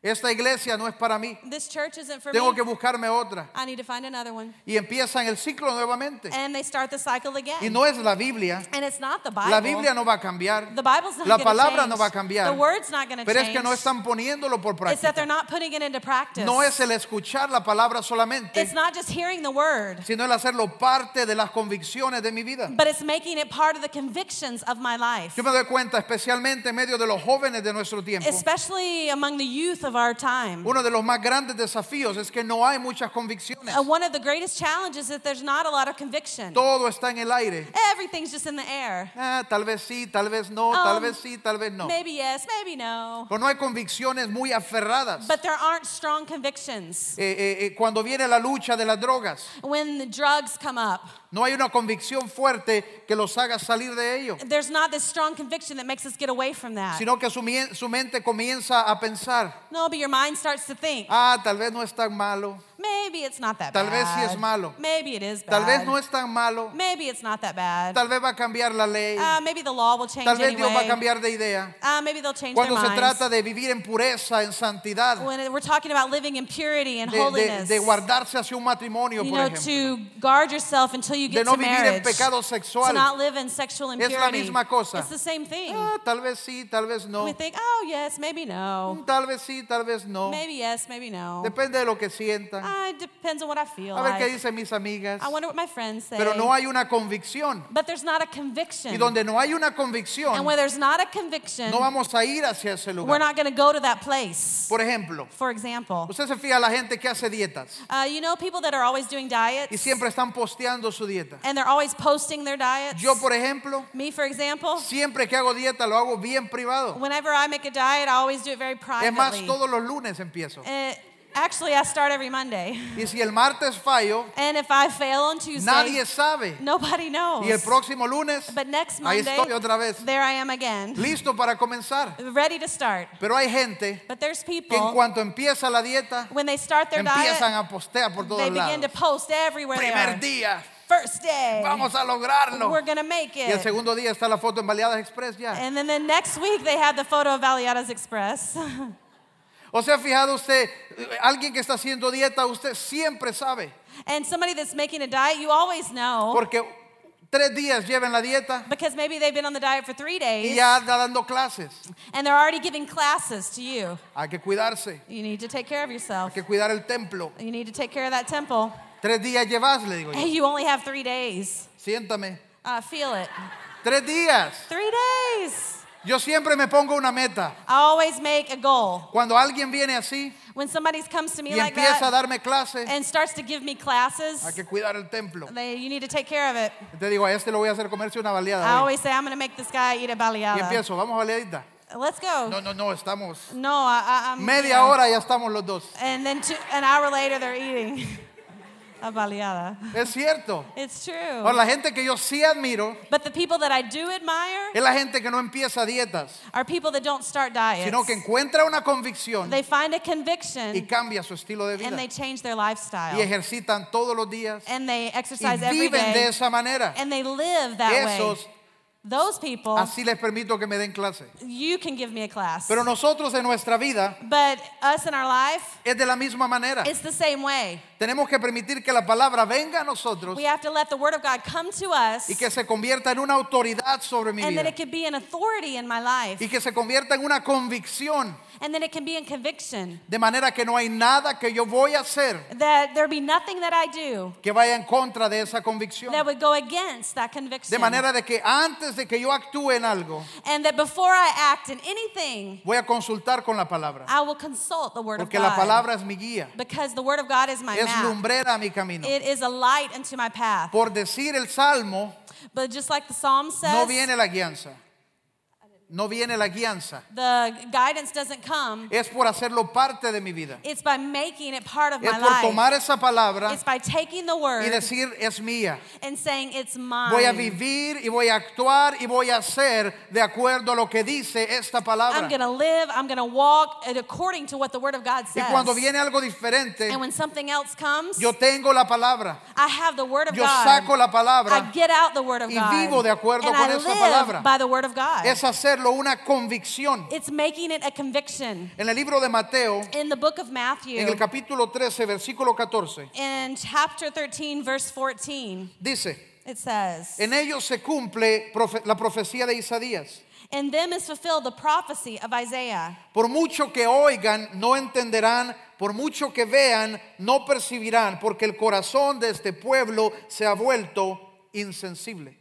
Speaker 1: Esta iglesia no es para mí.
Speaker 2: This church isn't for
Speaker 1: Tengo
Speaker 2: me.
Speaker 1: que buscarme otra.
Speaker 2: I need to find another one.
Speaker 1: Y empiezan el ciclo nuevamente.
Speaker 2: And they start the cycle again.
Speaker 1: Y no es la Biblia.
Speaker 2: and it's not the Bible.
Speaker 1: La Biblia no va a cambiar.
Speaker 2: the Bible's not
Speaker 1: La palabra
Speaker 2: change.
Speaker 1: no va a cambiar.
Speaker 2: The word's not
Speaker 1: Pero es
Speaker 2: change.
Speaker 1: que no están poniéndolo por
Speaker 2: it's that they're
Speaker 1: práctica.
Speaker 2: not putting it into practice.
Speaker 1: No es el escuchar la palabra solamente,
Speaker 2: it's not just hearing the word,
Speaker 1: sino el hacerlo parte de las convicciones de mi vida.
Speaker 2: but it's making it part of the convictions of my life.
Speaker 1: Yo me doy cuenta, especialmente en medio de los jóvenes de nuestro tiempo,
Speaker 2: Especially among the youth of our time.
Speaker 1: uno de los más grandes desafíos es que no hay muchas convicciones.
Speaker 2: Uh, one of the greatest challenges is that there's not a lot of conviction.
Speaker 1: Todo está en el aire.
Speaker 2: Everything's just in the air.
Speaker 1: Ah, tal vez sí, tal vez no, tal
Speaker 2: Um,
Speaker 1: vez sí, tal vez no.
Speaker 2: Maybe yes, maybe no.
Speaker 1: Pero no hay convicciones muy aferradas.
Speaker 2: But there aren't strong convictions.
Speaker 1: Eh, eh, eh, cuando viene la lucha de las drogas,
Speaker 2: When the drugs come up,
Speaker 1: no hay una convicción fuerte que los haga salir de ello,
Speaker 2: there's not this strong conviction that makes us get away from that.
Speaker 1: sino que su, su mente comienza a pensar,
Speaker 2: No, but your mind starts to think,
Speaker 1: ah, tal vez no es tan malo,
Speaker 2: maybe it's not that
Speaker 1: Tal
Speaker 2: bad.
Speaker 1: vez sí es malo.
Speaker 2: Maybe it is bad.
Speaker 1: tal vez no es tan malo,
Speaker 2: Maybe it's not that bad.
Speaker 1: tal vez va a cambiar la ley,
Speaker 2: Uh, maybe the law will change
Speaker 1: tal vez Dios va a
Speaker 2: anyway.
Speaker 1: cambiar de idea.
Speaker 2: Uh, maybe they'll change
Speaker 1: Cuando
Speaker 2: their
Speaker 1: se
Speaker 2: minds.
Speaker 1: trata de vivir en pureza, en santidad,
Speaker 2: when we're talking about living in purity and
Speaker 1: de, de-
Speaker 2: holiness,
Speaker 1: de guardarse hacia un matrimonio,
Speaker 2: you
Speaker 1: por
Speaker 2: know,
Speaker 1: ejemplo,
Speaker 2: to guard yourself until you
Speaker 1: de
Speaker 2: get
Speaker 1: no
Speaker 2: to
Speaker 1: vivir en
Speaker 2: marriage,
Speaker 1: pecado
Speaker 2: to
Speaker 1: sexual.
Speaker 2: not live in sexual
Speaker 1: Es la
Speaker 2: impurity.
Speaker 1: misma cosa.
Speaker 2: It's the same thing.
Speaker 1: Ah, tal vez sí, tal vez no.
Speaker 2: we think, oh yes, maybe no,
Speaker 1: Tal vez sí, tal vez no.
Speaker 2: maybe yes, maybe no.
Speaker 1: Depende de lo que sientan.
Speaker 2: Uh, it depends on what I feel
Speaker 1: A ver qué
Speaker 2: like.
Speaker 1: dicen mis amigas.
Speaker 2: I wonder what my friends say.
Speaker 1: Pero no hay una convicción.
Speaker 2: but there's not a conviction.
Speaker 1: Y donde no hay una
Speaker 2: and
Speaker 1: convicción,
Speaker 2: where there's not a conviction,
Speaker 1: no vamos a ir hacia ese
Speaker 2: we're
Speaker 1: lugar.
Speaker 2: not going to go to that place.
Speaker 1: Por ejemplo,
Speaker 2: For example,
Speaker 1: usted se fija a la gente que hace dietas
Speaker 2: uh, you know people that are always doing diets
Speaker 1: y siempre están posteando su dieta.
Speaker 2: and they're always posting their diets.
Speaker 1: Yo, por ejemplo,
Speaker 2: Me, for example,
Speaker 1: siempre que hago dieta lo hago bien privado.
Speaker 2: whenever I make a diet, I always do it very
Speaker 1: Es más,
Speaker 2: privately.
Speaker 1: todos los lunes empiezo.
Speaker 2: Uh, actually, I start every Monday.
Speaker 1: Y si el martes fallo,
Speaker 2: And if I fail on Tuesday,
Speaker 1: nadie sabe.
Speaker 2: nobody knows.
Speaker 1: Y el próximo lunes,
Speaker 2: but next
Speaker 1: ahí
Speaker 2: Monday,
Speaker 1: estoy otra vez,
Speaker 2: there I am again,
Speaker 1: listo para comenzar.
Speaker 2: ready to start.
Speaker 1: Pero hay gente
Speaker 2: But there's
Speaker 1: que en
Speaker 2: people,
Speaker 1: cuanto empieza la dieta,
Speaker 2: when they start their
Speaker 1: empiezan
Speaker 2: diet,
Speaker 1: a postear por todos
Speaker 2: they begin to
Speaker 1: lados.
Speaker 2: post everywhere they
Speaker 1: Primer
Speaker 2: are.
Speaker 1: día,
Speaker 2: First day,
Speaker 1: vamos a lograrlo.
Speaker 2: we're going to make
Speaker 1: Y el
Speaker 2: it.
Speaker 1: segundo día está la foto en Baleadas Express ya.
Speaker 2: And then the next week, they have the photo of Valiadas Express.
Speaker 1: O sea, fijado usted, alguien que está haciendo dieta, usted siempre sabe.
Speaker 2: and somebody that's making a diet, you always know.
Speaker 1: Porque tres días llevan la dieta
Speaker 2: because maybe they've been on the diet for three
Speaker 1: y
Speaker 2: days
Speaker 1: ya anda dando clases.
Speaker 2: and they're already giving classes to you.
Speaker 1: Hay que cuidarse,
Speaker 2: You need to take care of yourself.
Speaker 1: hay que cuidar el templo.
Speaker 2: You need to take care of that temple.
Speaker 1: Tres días llevas, le digo yo.
Speaker 2: Hey, you only have three days.
Speaker 1: Siéntame.
Speaker 2: Uh, feel it.
Speaker 1: Tres días.
Speaker 2: Three days.
Speaker 1: Yo siempre me pongo una meta.
Speaker 2: I always make a goal.
Speaker 1: Cuando alguien viene así
Speaker 2: When somebody comes to me
Speaker 1: y
Speaker 2: like
Speaker 1: empieza a
Speaker 2: that
Speaker 1: darme clase,
Speaker 2: and starts to give me classes,
Speaker 1: hay que cuidar el templo.
Speaker 2: they, you need to take care of it.
Speaker 1: Te digo, a este lo voy a hacer comerse una baleada.
Speaker 2: I
Speaker 1: hoy.
Speaker 2: always say, I'm going to make this guy eat a
Speaker 1: Y
Speaker 2: baleada.
Speaker 1: empiezo, vamos baleadita.
Speaker 2: Let's go.
Speaker 1: No, no, no, estamos.
Speaker 2: No, I, I'm.
Speaker 1: Media
Speaker 2: yeah.
Speaker 1: hora ya estamos los dos.
Speaker 2: And then two, an hour later, they're eating
Speaker 1: Es cierto.
Speaker 2: It's true.
Speaker 1: La gente que yo sí admiro
Speaker 2: But the people that I do admire
Speaker 1: es la gente que no empieza dietas,
Speaker 2: are people that don't start diets.
Speaker 1: sino que encuentra una convicción
Speaker 2: They find a
Speaker 1: y
Speaker 2: conviction
Speaker 1: cambia su estilo de vida.
Speaker 2: and they change their
Speaker 1: Y
Speaker 2: lifestyle.
Speaker 1: ejercitan todos los días
Speaker 2: And they
Speaker 1: y
Speaker 2: exercise every
Speaker 1: viven de
Speaker 2: day.
Speaker 1: esa manera.
Speaker 2: And they live that way.
Speaker 1: Esos,
Speaker 2: Those people,
Speaker 1: así les permito que me den clase.
Speaker 2: you can give me a class.
Speaker 1: Pero nosotros en nuestra vida
Speaker 2: But us in our life,
Speaker 1: es de la misma manera.
Speaker 2: it's the same way.
Speaker 1: Tenemos que permitir que la palabra venga a nosotros
Speaker 2: We have to let the Word of God come to us
Speaker 1: y que se convierta en una autoridad sobre mi
Speaker 2: and that
Speaker 1: vida.
Speaker 2: it can be an authority in my life.
Speaker 1: Y que se convierta en una convicción.
Speaker 2: And then it can be in conviction.
Speaker 1: De manera que no hay nada que yo voy a hacer
Speaker 2: That there be nothing that I do
Speaker 1: que vaya en contra de esa convicción.
Speaker 2: that would go against that conviction.
Speaker 1: De manera de que antes de que yo actúe en algo,
Speaker 2: and that before I act in anything,
Speaker 1: voy a consultar con la palabra.
Speaker 2: I will consult the Word
Speaker 1: Porque
Speaker 2: of
Speaker 1: la
Speaker 2: God.
Speaker 1: palabra es mi guía.
Speaker 2: because the Word of God is my
Speaker 1: Es
Speaker 2: map.
Speaker 1: lumbrera a mi camino.
Speaker 2: It is a light unto my path.
Speaker 1: Por decir el salmo,
Speaker 2: But just like the Psalm says,
Speaker 1: no viene la guianza. No viene la guianza.
Speaker 2: the guidance doesn't come.
Speaker 1: Es por hacerlo parte de mi vida.
Speaker 2: It's by making it part of
Speaker 1: Es
Speaker 2: my
Speaker 1: por
Speaker 2: life.
Speaker 1: tomar esa palabra
Speaker 2: It's by taking the
Speaker 1: y
Speaker 2: word
Speaker 1: decir es mía.
Speaker 2: and saying it's mine.
Speaker 1: Voy a vivir y voy a actuar y voy a hacer de acuerdo a lo que dice esta
Speaker 2: I'm
Speaker 1: palabra.
Speaker 2: going to live, I'm going to walk according to what the word of God
Speaker 1: Y
Speaker 2: says.
Speaker 1: cuando viene algo diferente,
Speaker 2: and when something else comes,
Speaker 1: yo tengo la palabra.
Speaker 2: I have the word of
Speaker 1: Yo
Speaker 2: God.
Speaker 1: saco la
Speaker 2: I
Speaker 1: palabra.
Speaker 2: get out the word of
Speaker 1: y
Speaker 2: God.
Speaker 1: vivo de acuerdo
Speaker 2: and
Speaker 1: con
Speaker 2: I
Speaker 1: esa
Speaker 2: live
Speaker 1: palabra.
Speaker 2: by the word of God.
Speaker 1: Es hacerlo una convicción.
Speaker 2: It's making it a conviction.
Speaker 1: En el libro de Mateo,
Speaker 2: In the book of Matthew,
Speaker 1: en el capítulo 13, versículo 14,
Speaker 2: in chapter 13, verse 14,
Speaker 1: dice,
Speaker 2: it says,
Speaker 1: en ellos se cumple profe- la profecía de Isaías.
Speaker 2: In them is fulfilled the prophecy of Isaiah.
Speaker 1: Por mucho que oigan, no entenderán. Por mucho que vean, no percibirán. Porque el corazón de este pueblo se ha vuelto insensible.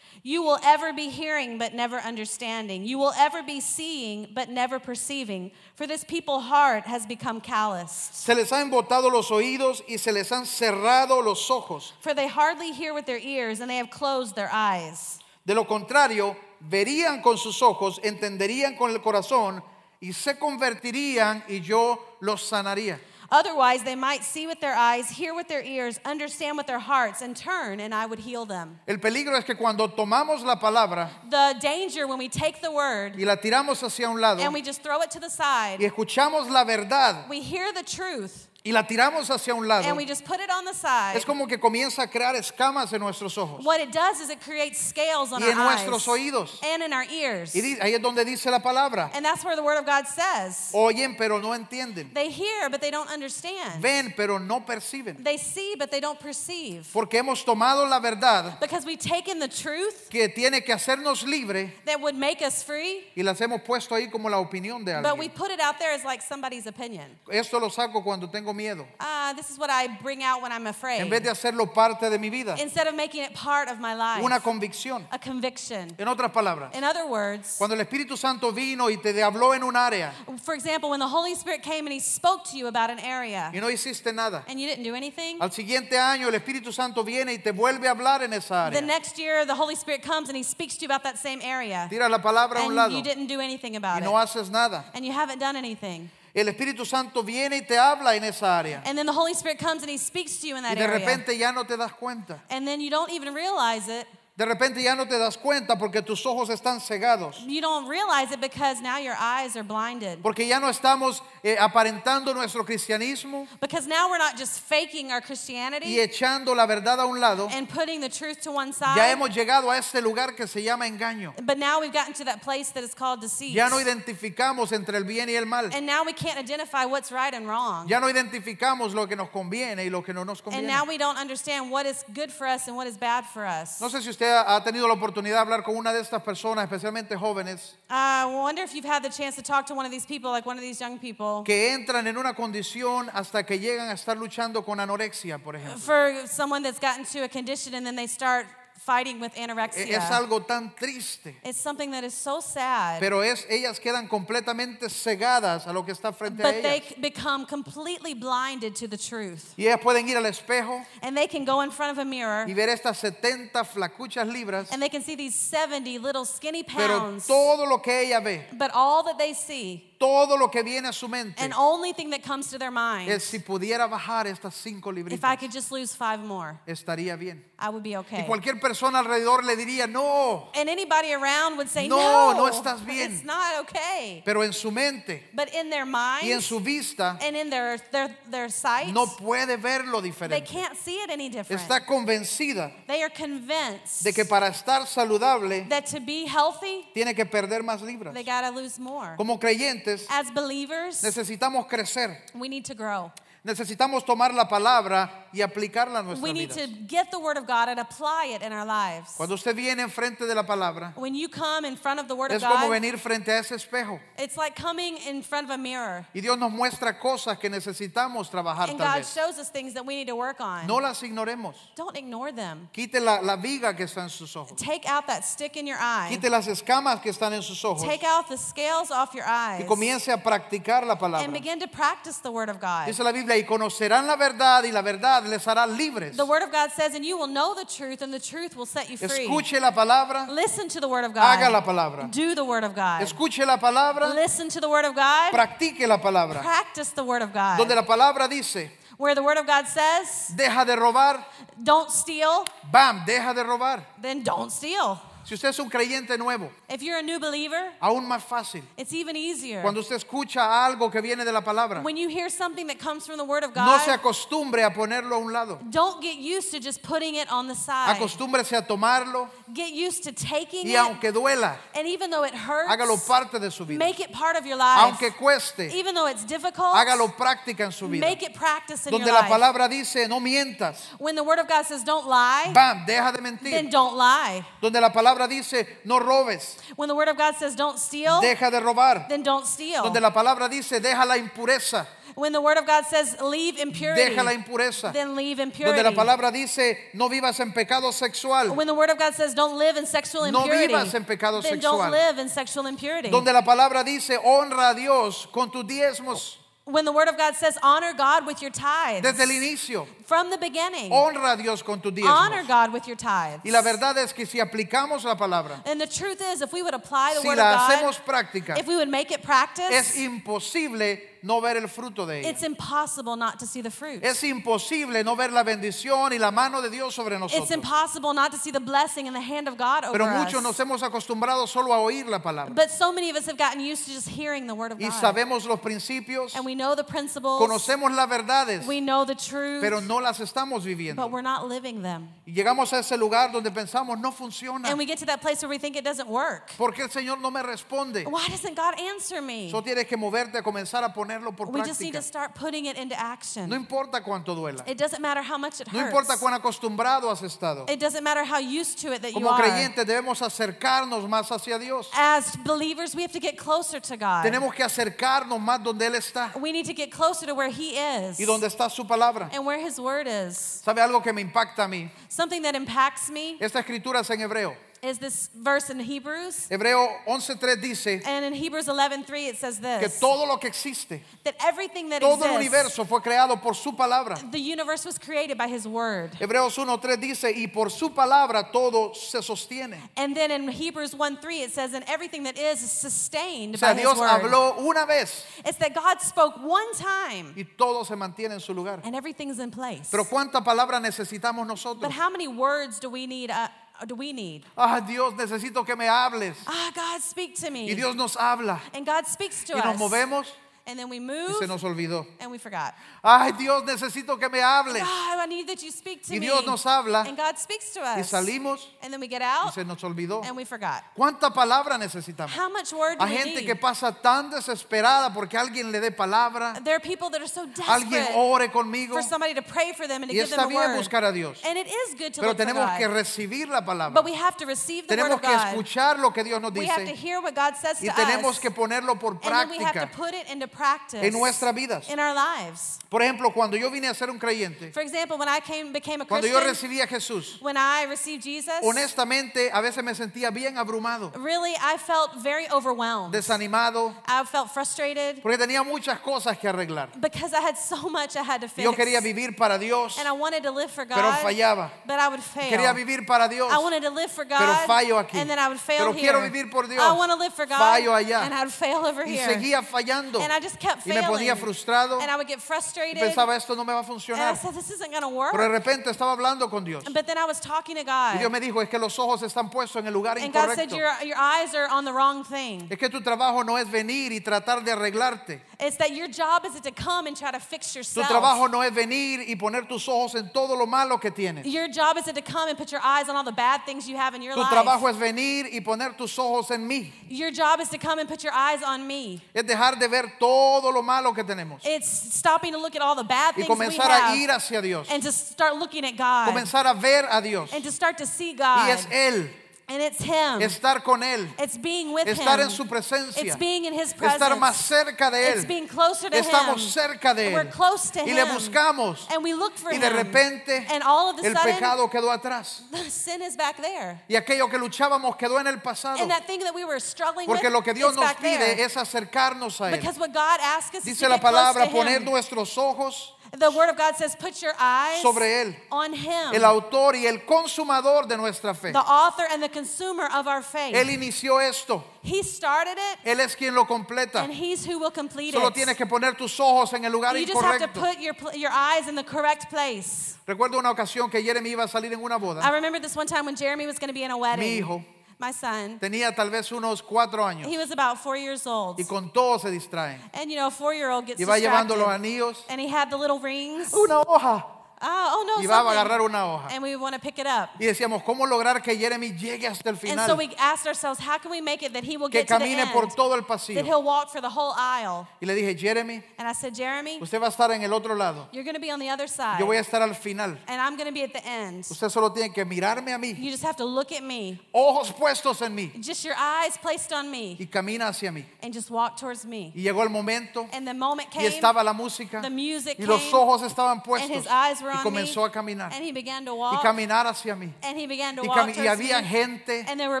Speaker 2: You will ever be hearing, but never understanding. You will ever be seeing, but never perceiving. For this people's heart has become calloused.
Speaker 1: Se les ha embotado los oídos y se les han cerrado los ojos.
Speaker 2: For they hardly hear with their ears, and they have closed their eyes.
Speaker 1: De lo contrario, verían con sus ojos, entenderían con el corazón y se convertirían y yo los sanaría.
Speaker 2: Otherwise, they might see with their eyes, hear with their ears, understand with their hearts, and turn, and I would heal them.
Speaker 1: El peligro es que cuando tomamos la palabra
Speaker 2: The danger when we take the word
Speaker 1: y la tiramos hacia un lado
Speaker 2: and we just throw it to the
Speaker 1: y
Speaker 2: side,
Speaker 1: escuchamos la verdad
Speaker 2: we hear the truth
Speaker 1: y la tiramos hacia un lado,
Speaker 2: and we just put it on the side.
Speaker 1: es como que comienza a crear escamas en nuestros ojos
Speaker 2: What it does is it creates scales on
Speaker 1: y
Speaker 2: our
Speaker 1: en nuestros
Speaker 2: eyes
Speaker 1: oídos.
Speaker 2: and in our ears.
Speaker 1: Y di- ahí es donde dice la palabra.
Speaker 2: And that's where the word of God says.
Speaker 1: Oyen pero no entienden.
Speaker 2: They hear, but they don't understand.
Speaker 1: Ven pero no perciben.
Speaker 2: They see, but they don't perceive.
Speaker 1: Porque hemos tomado la verdad
Speaker 2: Because we've taken the truth
Speaker 1: que tiene que hacernos libre
Speaker 2: that would make us free,
Speaker 1: y las hemos puesto ahí como la opinión de
Speaker 2: but we
Speaker 1: alguien.
Speaker 2: put it out there as like somebody's opinion.
Speaker 1: Esto lo saco cuando tengo miedo.
Speaker 2: Ah, this is what I bring out when I'm
Speaker 1: En
Speaker 2: afraid.
Speaker 1: vez de hacerlo parte de mi vida.
Speaker 2: Instead of making it part of my life.
Speaker 1: Una convicción.
Speaker 2: a conviction.
Speaker 1: En otras palabras,
Speaker 2: In other words,
Speaker 1: cuando el Espíritu Santo vino y te habló en un área
Speaker 2: for example, when the Holy Spirit came and He spoke to you about an area
Speaker 1: y no hiciste nada,
Speaker 2: and you didn't do anything,
Speaker 1: al siguiente año el Espíritu Santo viene y te vuelve a hablar en esa
Speaker 2: the
Speaker 1: área.
Speaker 2: next year the Holy Spirit comes and He speaks to you about that same area
Speaker 1: Tira la palabra a un
Speaker 2: and
Speaker 1: lado
Speaker 2: you didn't do anything
Speaker 1: y
Speaker 2: about
Speaker 1: no
Speaker 2: it
Speaker 1: haces nada.
Speaker 2: and you haven't done anything.
Speaker 1: El Espíritu Santo viene y te habla en esa área
Speaker 2: And then the Holy Spirit comes and He speaks to you in
Speaker 1: y
Speaker 2: that
Speaker 1: de
Speaker 2: area.
Speaker 1: repente ya no te das cuenta.
Speaker 2: And then you don't even realize it.
Speaker 1: De repente ya no te das cuenta porque tus ojos están cegados.
Speaker 2: You don't realize it because now your eyes are blinded.
Speaker 1: Porque ya no estamos eh, aparentando nuestro cristianismo
Speaker 2: Because now we're not just faking our
Speaker 1: y
Speaker 2: Christianity
Speaker 1: echando la verdad a un lado.
Speaker 2: and putting the truth to one
Speaker 1: Ya
Speaker 2: side.
Speaker 1: hemos llegado a este lugar que se llama engaño.
Speaker 2: But now we've gotten to that place that is called deceit.
Speaker 1: Ya no identificamos entre el bien y el mal.
Speaker 2: And now we can't identify what's right and wrong.
Speaker 1: Ya no identificamos lo que nos conviene y lo que no nos
Speaker 2: And
Speaker 1: conviene.
Speaker 2: now we don't understand what is good for us and what is bad for us.
Speaker 1: No sé si usted ha tenido la oportunidad de hablar con una de estas personas, especialmente jóvenes,
Speaker 2: I wonder if you've had the chance to talk to one of these people, like one of these young people.
Speaker 1: que entran en una condición hasta que llegan a estar luchando con anorexia, por ejemplo.
Speaker 2: For someone that's gotten to a condition and then they start fighting with anorexia.
Speaker 1: Es algo tan triste,
Speaker 2: It's something that is so sad.
Speaker 1: pero es ellas quedan completamente cegadas a lo que está frente a
Speaker 2: but they become completely blinded to the truth.
Speaker 1: Y ellas pueden ir al espejo
Speaker 2: And they can go in front of a mirror
Speaker 1: y ver estas 70 flacuchas libras,
Speaker 2: and they can see these 70 little skinny
Speaker 1: pero
Speaker 2: pounds.
Speaker 1: todo lo que ella ve,
Speaker 2: But all that they see
Speaker 1: todo lo que viene a su mente,
Speaker 2: and only thing that comes to their mind,
Speaker 1: es si pudiera bajar estas cinco
Speaker 2: if I could just lose five more,
Speaker 1: estaría bien.
Speaker 2: I would be
Speaker 1: Y
Speaker 2: okay.
Speaker 1: cualquier persona alrededor le diría, no,
Speaker 2: And anybody around would say,
Speaker 1: No,
Speaker 2: no,
Speaker 1: no estás bien."
Speaker 2: It's not okay.
Speaker 1: pero en su mente
Speaker 2: But in their
Speaker 1: y en su vista
Speaker 2: and in their, their,
Speaker 1: no puede verlo
Speaker 2: they
Speaker 1: diferente.
Speaker 2: can't see it any different.
Speaker 1: Está convencida
Speaker 2: They are convinced
Speaker 1: de que para estar saludable
Speaker 2: that to be healthy,
Speaker 1: tiene que perder más libras.
Speaker 2: they lose more.
Speaker 1: Como creyentes
Speaker 2: As believers,
Speaker 1: necesitamos crecer,
Speaker 2: we need to grow.
Speaker 1: Necesitamos tomar la palabra y aplicarla a
Speaker 2: We
Speaker 1: nuestras
Speaker 2: need to get the Word of God and apply it in our lives.
Speaker 1: Cuando usted viene enfrente de la palabra,
Speaker 2: When you come in front of the Word of
Speaker 1: es como
Speaker 2: God,
Speaker 1: venir frente a ese espejo.
Speaker 2: it's like coming in front of a mirror.
Speaker 1: Y Dios nos muestra cosas que necesitamos trabajar
Speaker 2: And
Speaker 1: tal
Speaker 2: God
Speaker 1: vez.
Speaker 2: shows us things that we need to work on.
Speaker 1: No las ignoremos.
Speaker 2: Don't ignore them.
Speaker 1: Quite la, la viga que está en sus ojos.
Speaker 2: Take out that stick in your eye.
Speaker 1: Quite las escamas que están en sus ojos.
Speaker 2: Take out the scales off your eyes.
Speaker 1: Y comience a practicar la palabra.
Speaker 2: And begin to practice the Word of God.
Speaker 1: Dice la Biblia, y conocerán la verdad y la verdad les hará libres.
Speaker 2: The Word of God says, and you will know the truth, and the truth will set you free.
Speaker 1: Escuche la palabra,
Speaker 2: Listen to the Word of God.
Speaker 1: haga la palabra.
Speaker 2: Do the Word of God.
Speaker 1: Escuche la palabra,
Speaker 2: Listen to the Word of God.
Speaker 1: practique la palabra.
Speaker 2: Practice the Word of God.
Speaker 1: Donde la palabra dice,
Speaker 2: Where the Word of God says,
Speaker 1: deja de robar,
Speaker 2: don't steal,
Speaker 1: bam, deja de robar.
Speaker 2: then don't steal.
Speaker 1: Si usted es un creyente nuevo,
Speaker 2: If you're a new believer,
Speaker 1: aún más fácil.
Speaker 2: it's even easier.
Speaker 1: Cuando usted escucha algo que viene de la palabra,
Speaker 2: When you hear something that comes from the Word of
Speaker 1: no se
Speaker 2: God,
Speaker 1: acostumbre a ponerlo a un lado.
Speaker 2: don't get used to just putting it on the side.
Speaker 1: Acostúmbrese a tomarlo
Speaker 2: Get used to taking
Speaker 1: y
Speaker 2: it,
Speaker 1: aunque duela,
Speaker 2: and even though it hurts,
Speaker 1: hágalo parte de su vida.
Speaker 2: make it part of your life.
Speaker 1: Aunque cueste,
Speaker 2: even though it's difficult,
Speaker 1: hágalo práctica en su vida.
Speaker 2: make it practice in
Speaker 1: Donde
Speaker 2: your
Speaker 1: la
Speaker 2: life.
Speaker 1: palabra dice, no mientas,
Speaker 2: when the Word of God says don't lie,
Speaker 1: bam, deja de
Speaker 2: then
Speaker 1: mentir.
Speaker 2: don't lie.
Speaker 1: Donde la palabra dice, no robes,
Speaker 2: When the Word of God says don't steal,
Speaker 1: deja de robar.
Speaker 2: then don't steal.
Speaker 1: Donde la palabra dice, deja la impureza,
Speaker 2: when the Word of God says leave impurity,
Speaker 1: deja la impureza.
Speaker 2: then leave impurity.
Speaker 1: Donde la palabra dice, no vivas en pecado sexual.
Speaker 2: when the Word of God says don't live in sexual
Speaker 1: No
Speaker 2: impurity,
Speaker 1: vivas en pecado
Speaker 2: then
Speaker 1: sexual.
Speaker 2: don't live in sexual impurity.
Speaker 1: Donde la palabra dice, honra a Dios con tus diezmos.
Speaker 2: When the Word of God says honor God with your tithes,
Speaker 1: Desde el inicio,
Speaker 2: from the beginning,
Speaker 1: honra a Dios con tus
Speaker 2: honor. God with your tithes.
Speaker 1: Y la verdad es que si aplicamos la palabra,
Speaker 2: and the truth is, if we would apply the
Speaker 1: si
Speaker 2: Word of God,
Speaker 1: hacemos práctica,
Speaker 2: if we would make it practice,
Speaker 1: es imposible no ver el fruto de ella.
Speaker 2: it's impossible not to see the fruit.
Speaker 1: Es imposible no ver la bendición y la mano de Dios sobre
Speaker 2: It's
Speaker 1: nosotros.
Speaker 2: impossible not to see the blessing and the hand of God over
Speaker 1: Pero muchos nos hemos acostumbrado solo a oír la palabra.
Speaker 2: But so many of us have gotten used to just hearing the Word of
Speaker 1: Y
Speaker 2: God.
Speaker 1: sabemos los principios,
Speaker 2: and we know the principles,
Speaker 1: conocemos las verdades,
Speaker 2: we know the truth,
Speaker 1: pero no las estamos
Speaker 2: but
Speaker 1: viviendo.
Speaker 2: we're not living them.
Speaker 1: Y llegamos a ese lugar donde pensamos, no funciona.
Speaker 2: And we get to that place where we think it doesn't work.
Speaker 1: ¿Por qué el Señor no me responde?
Speaker 2: Why doesn't God answer me?
Speaker 1: Solo tienes que moverte a comenzar a ponerlo por
Speaker 2: We just need
Speaker 1: práctica.
Speaker 2: to start putting it into action.
Speaker 1: No importa cuánto duela.
Speaker 2: It doesn't matter how much it
Speaker 1: No
Speaker 2: hurts.
Speaker 1: importa cuán acostumbrado has estado.
Speaker 2: It doesn't matter how used to it that you
Speaker 1: Como
Speaker 2: are.
Speaker 1: creyentes debemos acercarnos más hacia Dios.
Speaker 2: As believers, we have to get closer to God.
Speaker 1: Tenemos que acercarnos más donde Él está
Speaker 2: We need to get closer to where He is
Speaker 1: y donde está su palabra.
Speaker 2: and where His Word is.
Speaker 1: ¿Sabe algo que me impacta a mí?
Speaker 2: Something that impacts me
Speaker 1: Esta escritura es en hebreo.
Speaker 2: Is this verse in Hebrews.
Speaker 1: Hebreo 11.3 dice
Speaker 2: And in Hebrews 11:3 it says
Speaker 1: que
Speaker 2: this
Speaker 1: todo lo que existe,
Speaker 2: that everything that
Speaker 1: todo el
Speaker 2: exists,
Speaker 1: universo fue creado por su palabra.
Speaker 2: the universe was created by His Word.
Speaker 1: Hebreos 1.3 dice, y por su palabra todo se sostiene.
Speaker 2: And then in Hebrews 1:3 it says, and everything that is is sustained
Speaker 1: O sea,
Speaker 2: by
Speaker 1: Dios
Speaker 2: His Word.
Speaker 1: habló una vez
Speaker 2: It's that God spoke one time
Speaker 1: y todo se mantiene en su lugar.
Speaker 2: and everything's in place.
Speaker 1: Pero ¿cuánta palabra necesitamos
Speaker 2: But
Speaker 1: nosotros?
Speaker 2: how many words do we need? Uh, do we need?
Speaker 1: Ah, Dios, necesito que me hables.
Speaker 2: Ah, God, speak to me.
Speaker 1: Y Dios nos habla.
Speaker 2: and God speaks to
Speaker 1: Y nos
Speaker 2: us.
Speaker 1: movemos
Speaker 2: and then we
Speaker 1: y
Speaker 2: move
Speaker 1: se nos olvidó.
Speaker 2: and we forgot.
Speaker 1: Ay, Dios, necesito que me hables.
Speaker 2: God, I need that you speak to
Speaker 1: Y
Speaker 2: me.
Speaker 1: Dios nos habla
Speaker 2: and God speaks to us.
Speaker 1: y salimos
Speaker 2: and then we get
Speaker 1: y
Speaker 2: out
Speaker 1: se nos olvidó.
Speaker 2: and we forgot.
Speaker 1: ¿Cuánta palabra necesitamos?
Speaker 2: How much word do
Speaker 1: Hay gente
Speaker 2: need?
Speaker 1: que pasa tan desesperada porque alguien le dé palabra,
Speaker 2: there are people that are so
Speaker 1: alguien
Speaker 2: desperate
Speaker 1: ore conmigo.
Speaker 2: for somebody to pray for them and to
Speaker 1: Y
Speaker 2: give
Speaker 1: está
Speaker 2: them
Speaker 1: bien
Speaker 2: word.
Speaker 1: buscar a Dios,
Speaker 2: and it is good to
Speaker 1: pero
Speaker 2: look for
Speaker 1: tenemos
Speaker 2: God.
Speaker 1: que recibir la palabra.
Speaker 2: but we have to receive the word
Speaker 1: Tenemos que escuchar lo que Dios nos
Speaker 2: we have to
Speaker 1: dice
Speaker 2: hear what God says
Speaker 1: y
Speaker 2: to
Speaker 1: tenemos
Speaker 2: us.
Speaker 1: que ponerlo por
Speaker 2: and then we have to
Speaker 1: práctica
Speaker 2: put it into practice
Speaker 1: en nuestras vidas.
Speaker 2: in our lives.
Speaker 1: Por ejemplo, cuando yo vine a ser un creyente,
Speaker 2: For example, when I came became a
Speaker 1: cuando yo
Speaker 2: Christian,
Speaker 1: recibí a Jesús,
Speaker 2: when I received Jesus,
Speaker 1: honestamente a veces me sentía bien abrumado,
Speaker 2: really I felt very overwhelmed.
Speaker 1: desanimado,
Speaker 2: I felt frustrated
Speaker 1: porque tenía muchas cosas que arreglar.
Speaker 2: because I had so much I had to fix.
Speaker 1: Yo quería vivir para Dios,
Speaker 2: and I wanted to live for God,
Speaker 1: pero fallaba.
Speaker 2: but I would fail.
Speaker 1: Quería vivir para Dios,
Speaker 2: I wanted to live for God,
Speaker 1: pero fallo aquí.
Speaker 2: and then I would fail
Speaker 1: Pero
Speaker 2: here.
Speaker 1: quiero vivir por Dios,
Speaker 2: I want to live for God,
Speaker 1: fallo allá.
Speaker 2: and I would fail over
Speaker 1: y
Speaker 2: here.
Speaker 1: seguía fallando.
Speaker 2: and I just kept
Speaker 1: Y me
Speaker 2: failing.
Speaker 1: ponía frustrado.
Speaker 2: and I would get
Speaker 1: Y
Speaker 2: frustrated.
Speaker 1: pensaba, esto no me va a
Speaker 2: and I
Speaker 1: funcionar.
Speaker 2: said, this isn't going to work.
Speaker 1: Pero de repente estaba hablando con Dios.
Speaker 2: but then I was talking to
Speaker 1: Y
Speaker 2: God.
Speaker 1: Dios me dijo, es que los ojos están puestos en el lugar
Speaker 2: and God said,
Speaker 1: incorrecto.
Speaker 2: your, your eyes are on the wrong thing.
Speaker 1: Es que tu trabajo no es venir y tratar de arreglarte.
Speaker 2: It's that your job is to come and try to fix
Speaker 1: Tu
Speaker 2: yourself.
Speaker 1: trabajo no es venir y poner tus ojos en todo lo malo que tienes.
Speaker 2: Your job is to come and put your eyes on all the bad things you have in your
Speaker 1: Tu
Speaker 2: life.
Speaker 1: trabajo es venir y poner tus ojos en mí.
Speaker 2: Your job is to come and put your eyes on me.
Speaker 1: Es dejar de ver todo todo lo malo que tenemos
Speaker 2: It's stopping to look at all the bad
Speaker 1: y
Speaker 2: things we
Speaker 1: comenzar a
Speaker 2: have
Speaker 1: ir hacia Dios,
Speaker 2: and to start looking at God
Speaker 1: comenzar a ver a Dios.
Speaker 2: and to start to see
Speaker 1: Y
Speaker 2: God.
Speaker 1: es Él,
Speaker 2: and it's Him.
Speaker 1: estar con Él,
Speaker 2: it's being with
Speaker 1: estar
Speaker 2: Him.
Speaker 1: en su presencia,
Speaker 2: it's being in His presence.
Speaker 1: estar más cerca de
Speaker 2: It's
Speaker 1: Él.
Speaker 2: being closer to
Speaker 1: Estamos
Speaker 2: Him.
Speaker 1: cerca de
Speaker 2: We're
Speaker 1: Él
Speaker 2: close to
Speaker 1: y le
Speaker 2: Him.
Speaker 1: buscamos
Speaker 2: And we look for
Speaker 1: y de
Speaker 2: Him.
Speaker 1: repente
Speaker 2: and all of a
Speaker 1: el
Speaker 2: sudden,
Speaker 1: pecado quedó atrás
Speaker 2: sin is back there.
Speaker 1: y aquello que luchábamos quedó en el pasado.
Speaker 2: And that thing that we were struggling
Speaker 1: Porque
Speaker 2: with
Speaker 1: lo que Dios
Speaker 2: is
Speaker 1: nos pide
Speaker 2: there.
Speaker 1: es acercarnos a Él.
Speaker 2: Because what God asks us
Speaker 1: Dice
Speaker 2: to
Speaker 1: la palabra poner
Speaker 2: Him.
Speaker 1: nuestros ojos
Speaker 2: The Word of God says, put your eyes
Speaker 1: sobre Él,
Speaker 2: on Him,
Speaker 1: el autor y el consumador de nuestra fe.
Speaker 2: the author and the consumer of our faith.
Speaker 1: Él inició esto,
Speaker 2: he started it,
Speaker 1: Él es quien lo completa.
Speaker 2: and He's who will complete
Speaker 1: Solo
Speaker 2: it.
Speaker 1: tienes que poner tus ojos en el lugar
Speaker 2: you just have to put your, eyes in the correct place.
Speaker 1: Recuerdo una ocasión que Jeremy iba a salir en una
Speaker 2: I
Speaker 1: boda.
Speaker 2: remember this one time when Jeremy was going to be in a wedding.
Speaker 1: Mi hijo
Speaker 2: My son.
Speaker 1: tenía tal vez unos cuatro años
Speaker 2: He was about four years old.
Speaker 1: y con todo se distraen.
Speaker 2: And you know, a four-year-old gets
Speaker 1: Y va llevando los
Speaker 2: distracted.
Speaker 1: anillos,
Speaker 2: And he had the little rings.
Speaker 1: una hoja,
Speaker 2: Oh, oh no,
Speaker 1: y va a
Speaker 2: something.
Speaker 1: agarrar una hoja.
Speaker 2: And we want to pick it up.
Speaker 1: Y decíamos, ¿cómo lograr que Jeremy llegue hasta el
Speaker 2: And so
Speaker 1: final?
Speaker 2: we asked ourselves, how can we make it that he will
Speaker 1: Que
Speaker 2: get to the
Speaker 1: camine
Speaker 2: end?
Speaker 1: por todo el
Speaker 2: That
Speaker 1: pasillo.
Speaker 2: he'll walk for the whole aisle.
Speaker 1: Y le dije, Jeremy,
Speaker 2: And I said, Jeremy,
Speaker 1: usted va a estar en el otro lado.
Speaker 2: you're going to be on the other side.
Speaker 1: Yo voy a estar al final.
Speaker 2: And I'm going to be at the end.
Speaker 1: Usted solo tiene que mirarme a mí,
Speaker 2: You just have to look at me.
Speaker 1: ojos puestos en mí,
Speaker 2: Just your eyes placed on me.
Speaker 1: y camina hacia mí.
Speaker 2: And just walk towards me.
Speaker 1: Y llegó el momento
Speaker 2: And the moment
Speaker 1: y
Speaker 2: came.
Speaker 1: estaba la música
Speaker 2: the music
Speaker 1: y los
Speaker 2: came,
Speaker 1: ojos estaban
Speaker 2: and
Speaker 1: puestos
Speaker 2: his eyes were
Speaker 1: y comenzó
Speaker 2: me.
Speaker 1: a caminar
Speaker 2: And he began to
Speaker 1: y
Speaker 2: walk.
Speaker 1: caminar hacia mí.
Speaker 2: And he began to
Speaker 1: Y,
Speaker 2: walk
Speaker 1: y había
Speaker 2: me.
Speaker 1: gente
Speaker 2: And there were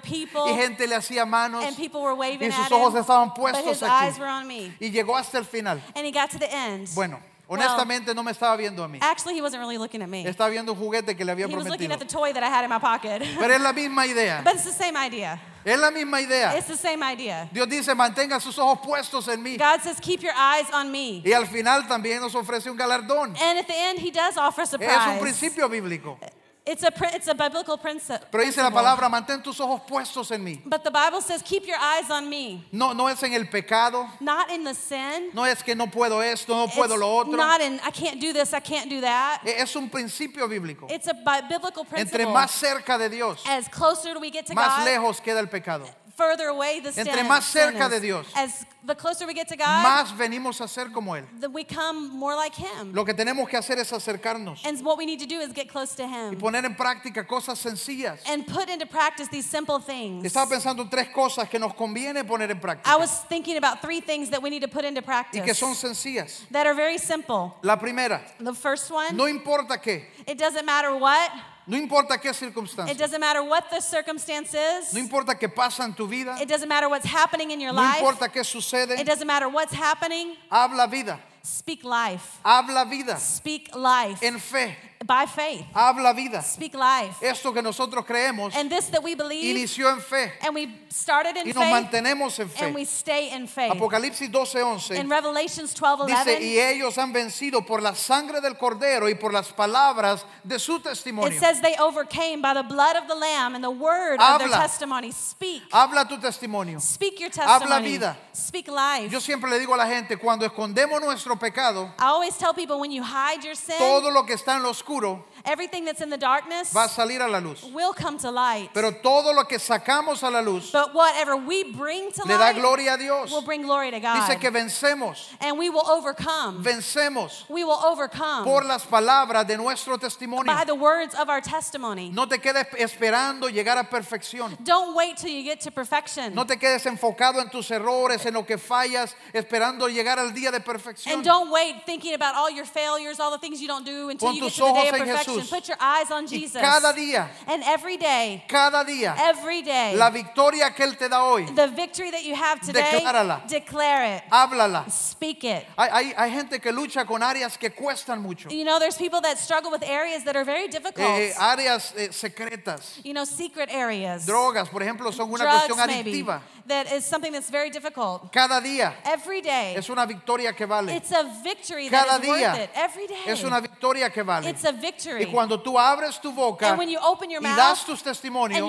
Speaker 2: people.
Speaker 1: y gente le hacía manos
Speaker 2: and people were waving
Speaker 1: y sus
Speaker 2: at
Speaker 1: ojos
Speaker 2: him.
Speaker 1: estaban
Speaker 2: but
Speaker 1: puestos
Speaker 2: eyes
Speaker 1: aquí.
Speaker 2: were on me.
Speaker 1: Y llegó hasta el final.
Speaker 2: And he got to the end.
Speaker 1: Bueno, honestamente no me estaba viendo a mí.
Speaker 2: Actually, he wasn't really looking at me.
Speaker 1: Estaba viendo un juguete que le había
Speaker 2: He was looking
Speaker 1: prometido.
Speaker 2: at the toy that I had in my pocket.
Speaker 1: Pero es la misma idea.
Speaker 2: but it's the same idea.
Speaker 1: Es la misma idea.
Speaker 2: It's the same idea.
Speaker 1: Dios dice, mantenga sus ojos puestos en mí.
Speaker 2: God says, keep your eyes on me.
Speaker 1: Y al final también nos ofrece un galardón.
Speaker 2: And at the end, he does offer a
Speaker 1: Es un principio bíblico.
Speaker 2: It's a, pri- it's a biblical princi-
Speaker 1: Pero dice la
Speaker 2: principle.
Speaker 1: palabra, mantén tus ojos puestos en mí.
Speaker 2: But the Bible says, keep your eyes on me.
Speaker 1: No, no es en el pecado.
Speaker 2: Not in the sin.
Speaker 1: No es que no puedo esto, no
Speaker 2: It's
Speaker 1: puedo lo otro.
Speaker 2: not in, I can't do this, I can't do that.
Speaker 1: E- Es un principio bíblico.
Speaker 2: It's a bi- biblical
Speaker 1: Entre
Speaker 2: principle.
Speaker 1: más cerca de Dios,
Speaker 2: As closer we get to
Speaker 1: más
Speaker 2: God,
Speaker 1: lejos queda el pecado.
Speaker 2: Further away the sin,
Speaker 1: Entre más cerca de Dios,
Speaker 2: As the closer we get to God,
Speaker 1: Más venimos a ser como Él.
Speaker 2: then we come more like Him.
Speaker 1: Lo que tenemos que hacer es acercarnos
Speaker 2: And what we need to do is get close to
Speaker 1: y
Speaker 2: Him
Speaker 1: poner en práctica cosas sencillas.
Speaker 2: and put into practice these simple things.
Speaker 1: Estaba pensando en tres cosas que nos conviene poner en
Speaker 2: I
Speaker 1: práctica
Speaker 2: was thinking about three things that we need to put into
Speaker 1: y
Speaker 2: practice
Speaker 1: que son sencillas.
Speaker 2: that are very simple.
Speaker 1: La primera,
Speaker 2: The first one,
Speaker 1: no importa qué,
Speaker 2: it doesn't matter what,
Speaker 1: no importa qué
Speaker 2: it
Speaker 1: circunstancia,
Speaker 2: doesn't matter what the circumstance is,
Speaker 1: no importa qué pasa en tu vida,
Speaker 2: it doesn't matter what's happening in your
Speaker 1: no
Speaker 2: life,
Speaker 1: importa qué
Speaker 2: it
Speaker 1: sucede,
Speaker 2: doesn't matter what's happening.
Speaker 1: habla vida,
Speaker 2: Speak life.
Speaker 1: habla vida
Speaker 2: Speak life
Speaker 1: en fe,
Speaker 2: by faith.
Speaker 1: habla vida.
Speaker 2: Speak life.
Speaker 1: Esto que nosotros creemos
Speaker 2: And this that we believe,
Speaker 1: inició en fe
Speaker 2: and we started in
Speaker 1: y nos
Speaker 2: faith,
Speaker 1: mantenemos en
Speaker 2: and we
Speaker 1: fe.
Speaker 2: stay in faith.
Speaker 1: Apocalipsis 12:11
Speaker 2: In Revelations 12
Speaker 1: Dice,
Speaker 2: 11,
Speaker 1: y ellos han vencido por la sangre del cordero y por las palabras de su
Speaker 2: it
Speaker 1: testimonio.
Speaker 2: says they overcame by the blood of the Lamb and the word of their
Speaker 1: Habla.
Speaker 2: testimony. Speak.
Speaker 1: Habla tu testimonio.
Speaker 2: Speak your
Speaker 1: Habla
Speaker 2: testimony.
Speaker 1: vida.
Speaker 2: Speak life.
Speaker 1: Yo siempre le digo a la gente, cuando escondemos nuestro pecado,
Speaker 2: I always tell people when you hide your sin,
Speaker 1: todo lo que está en lo oscuro
Speaker 2: everything that's in the darkness
Speaker 1: va a salir a la luz.
Speaker 2: will come to light.
Speaker 1: Pero todo lo que sacamos a la luz
Speaker 2: But whatever we bring to
Speaker 1: le da
Speaker 2: light
Speaker 1: gloria a Dios.
Speaker 2: will bring glory to God.
Speaker 1: Dice que vencemos,
Speaker 2: and we will overcome.
Speaker 1: vencemos
Speaker 2: We will overcome
Speaker 1: por las palabras de nuestro testimonio.
Speaker 2: by the words of our testimony.
Speaker 1: No te quedes esperando llegar a perfección.
Speaker 2: Don't wait till you get to perfection.
Speaker 1: No te quedes enfocado en tus errores, en lo que fallas, esperando llegar al día de perfección.
Speaker 2: and don't wait thinking about all your failures, all the things you don't do until
Speaker 1: Pon
Speaker 2: you get
Speaker 1: tus
Speaker 2: to the day of
Speaker 1: en
Speaker 2: perfection.
Speaker 1: Jesús.
Speaker 2: Put your eyes on
Speaker 1: Y
Speaker 2: Jesus.
Speaker 1: cada día,
Speaker 2: and every day,
Speaker 1: cada día,
Speaker 2: every day,
Speaker 1: la victoria que Él te da hoy,
Speaker 2: the victory that you have today,
Speaker 1: Declárala.
Speaker 2: declare it.
Speaker 1: háblala.
Speaker 2: Speak it.
Speaker 1: Hay, hay- hay gente que lucha con áreas que cuestan mucho,
Speaker 2: You know, there's people that struggle with areas that are very difficult.
Speaker 1: Eh, áreas eh, secretas.
Speaker 2: you know, secret areas.
Speaker 1: Drogas, por ejemplo, son una
Speaker 2: Drugs,
Speaker 1: cuestión
Speaker 2: maybe. That is something that's very difficult.
Speaker 1: Cada día
Speaker 2: Every day.
Speaker 1: es una victoria que vale.
Speaker 2: It's a victory
Speaker 1: Cada
Speaker 2: that is worth it. Every day.
Speaker 1: es una victoria que vale.
Speaker 2: It's a victory.
Speaker 1: Y cuando tú abres tu boca y das tus testimonios,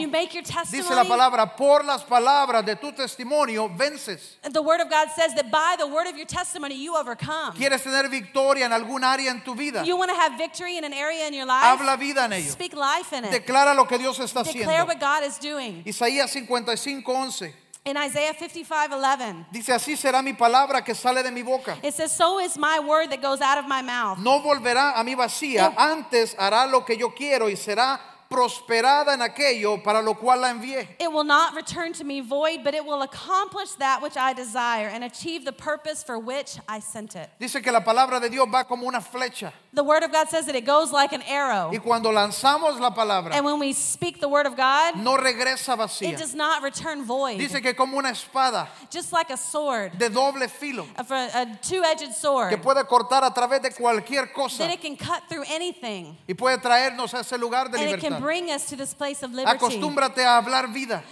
Speaker 1: dice la palabra, por las palabras de tu testimonio vences.
Speaker 2: the word of God says that by the word of your testimony you overcome.
Speaker 1: ¿Quieres tener victoria en algún área en tu vida?
Speaker 2: You want to have victory in an area in your life?
Speaker 1: Habla vida en ello.
Speaker 2: Speak life in it.
Speaker 1: Declara lo que Dios está
Speaker 2: Declare
Speaker 1: haciendo.
Speaker 2: what God is doing.
Speaker 1: Isaías 55, 11.
Speaker 2: In Isaiah 55 11,
Speaker 1: Dice, así será mi palabra que sale de mi boca.
Speaker 2: it says, So is my word that goes out of my mouth.
Speaker 1: No volverá a mi vacía, antes hará lo que yo quiero y será prosperada en aquello para lo cual la envié.
Speaker 2: It will not return to me void, but it will accomplish that which I desire and achieve the purpose for which I sent it.
Speaker 1: Dice que la palabra de Dios va como una flecha.
Speaker 2: The word of God says that it goes like an arrow.
Speaker 1: Y cuando lanzamos la palabra,
Speaker 2: And when we speak the word of God,
Speaker 1: no regresa
Speaker 2: it does not return void.
Speaker 1: Dice que como una espada
Speaker 2: Just like a sword,
Speaker 1: de doble filo
Speaker 2: a, a two-edged
Speaker 1: que
Speaker 2: sword,
Speaker 1: puede cortar a través de cualquier cosa
Speaker 2: that it can cut through anything.
Speaker 1: y puede traernos a ese lugar de
Speaker 2: And it can bring us to this place of liberty.
Speaker 1: Acostúmbrate a hablar vida.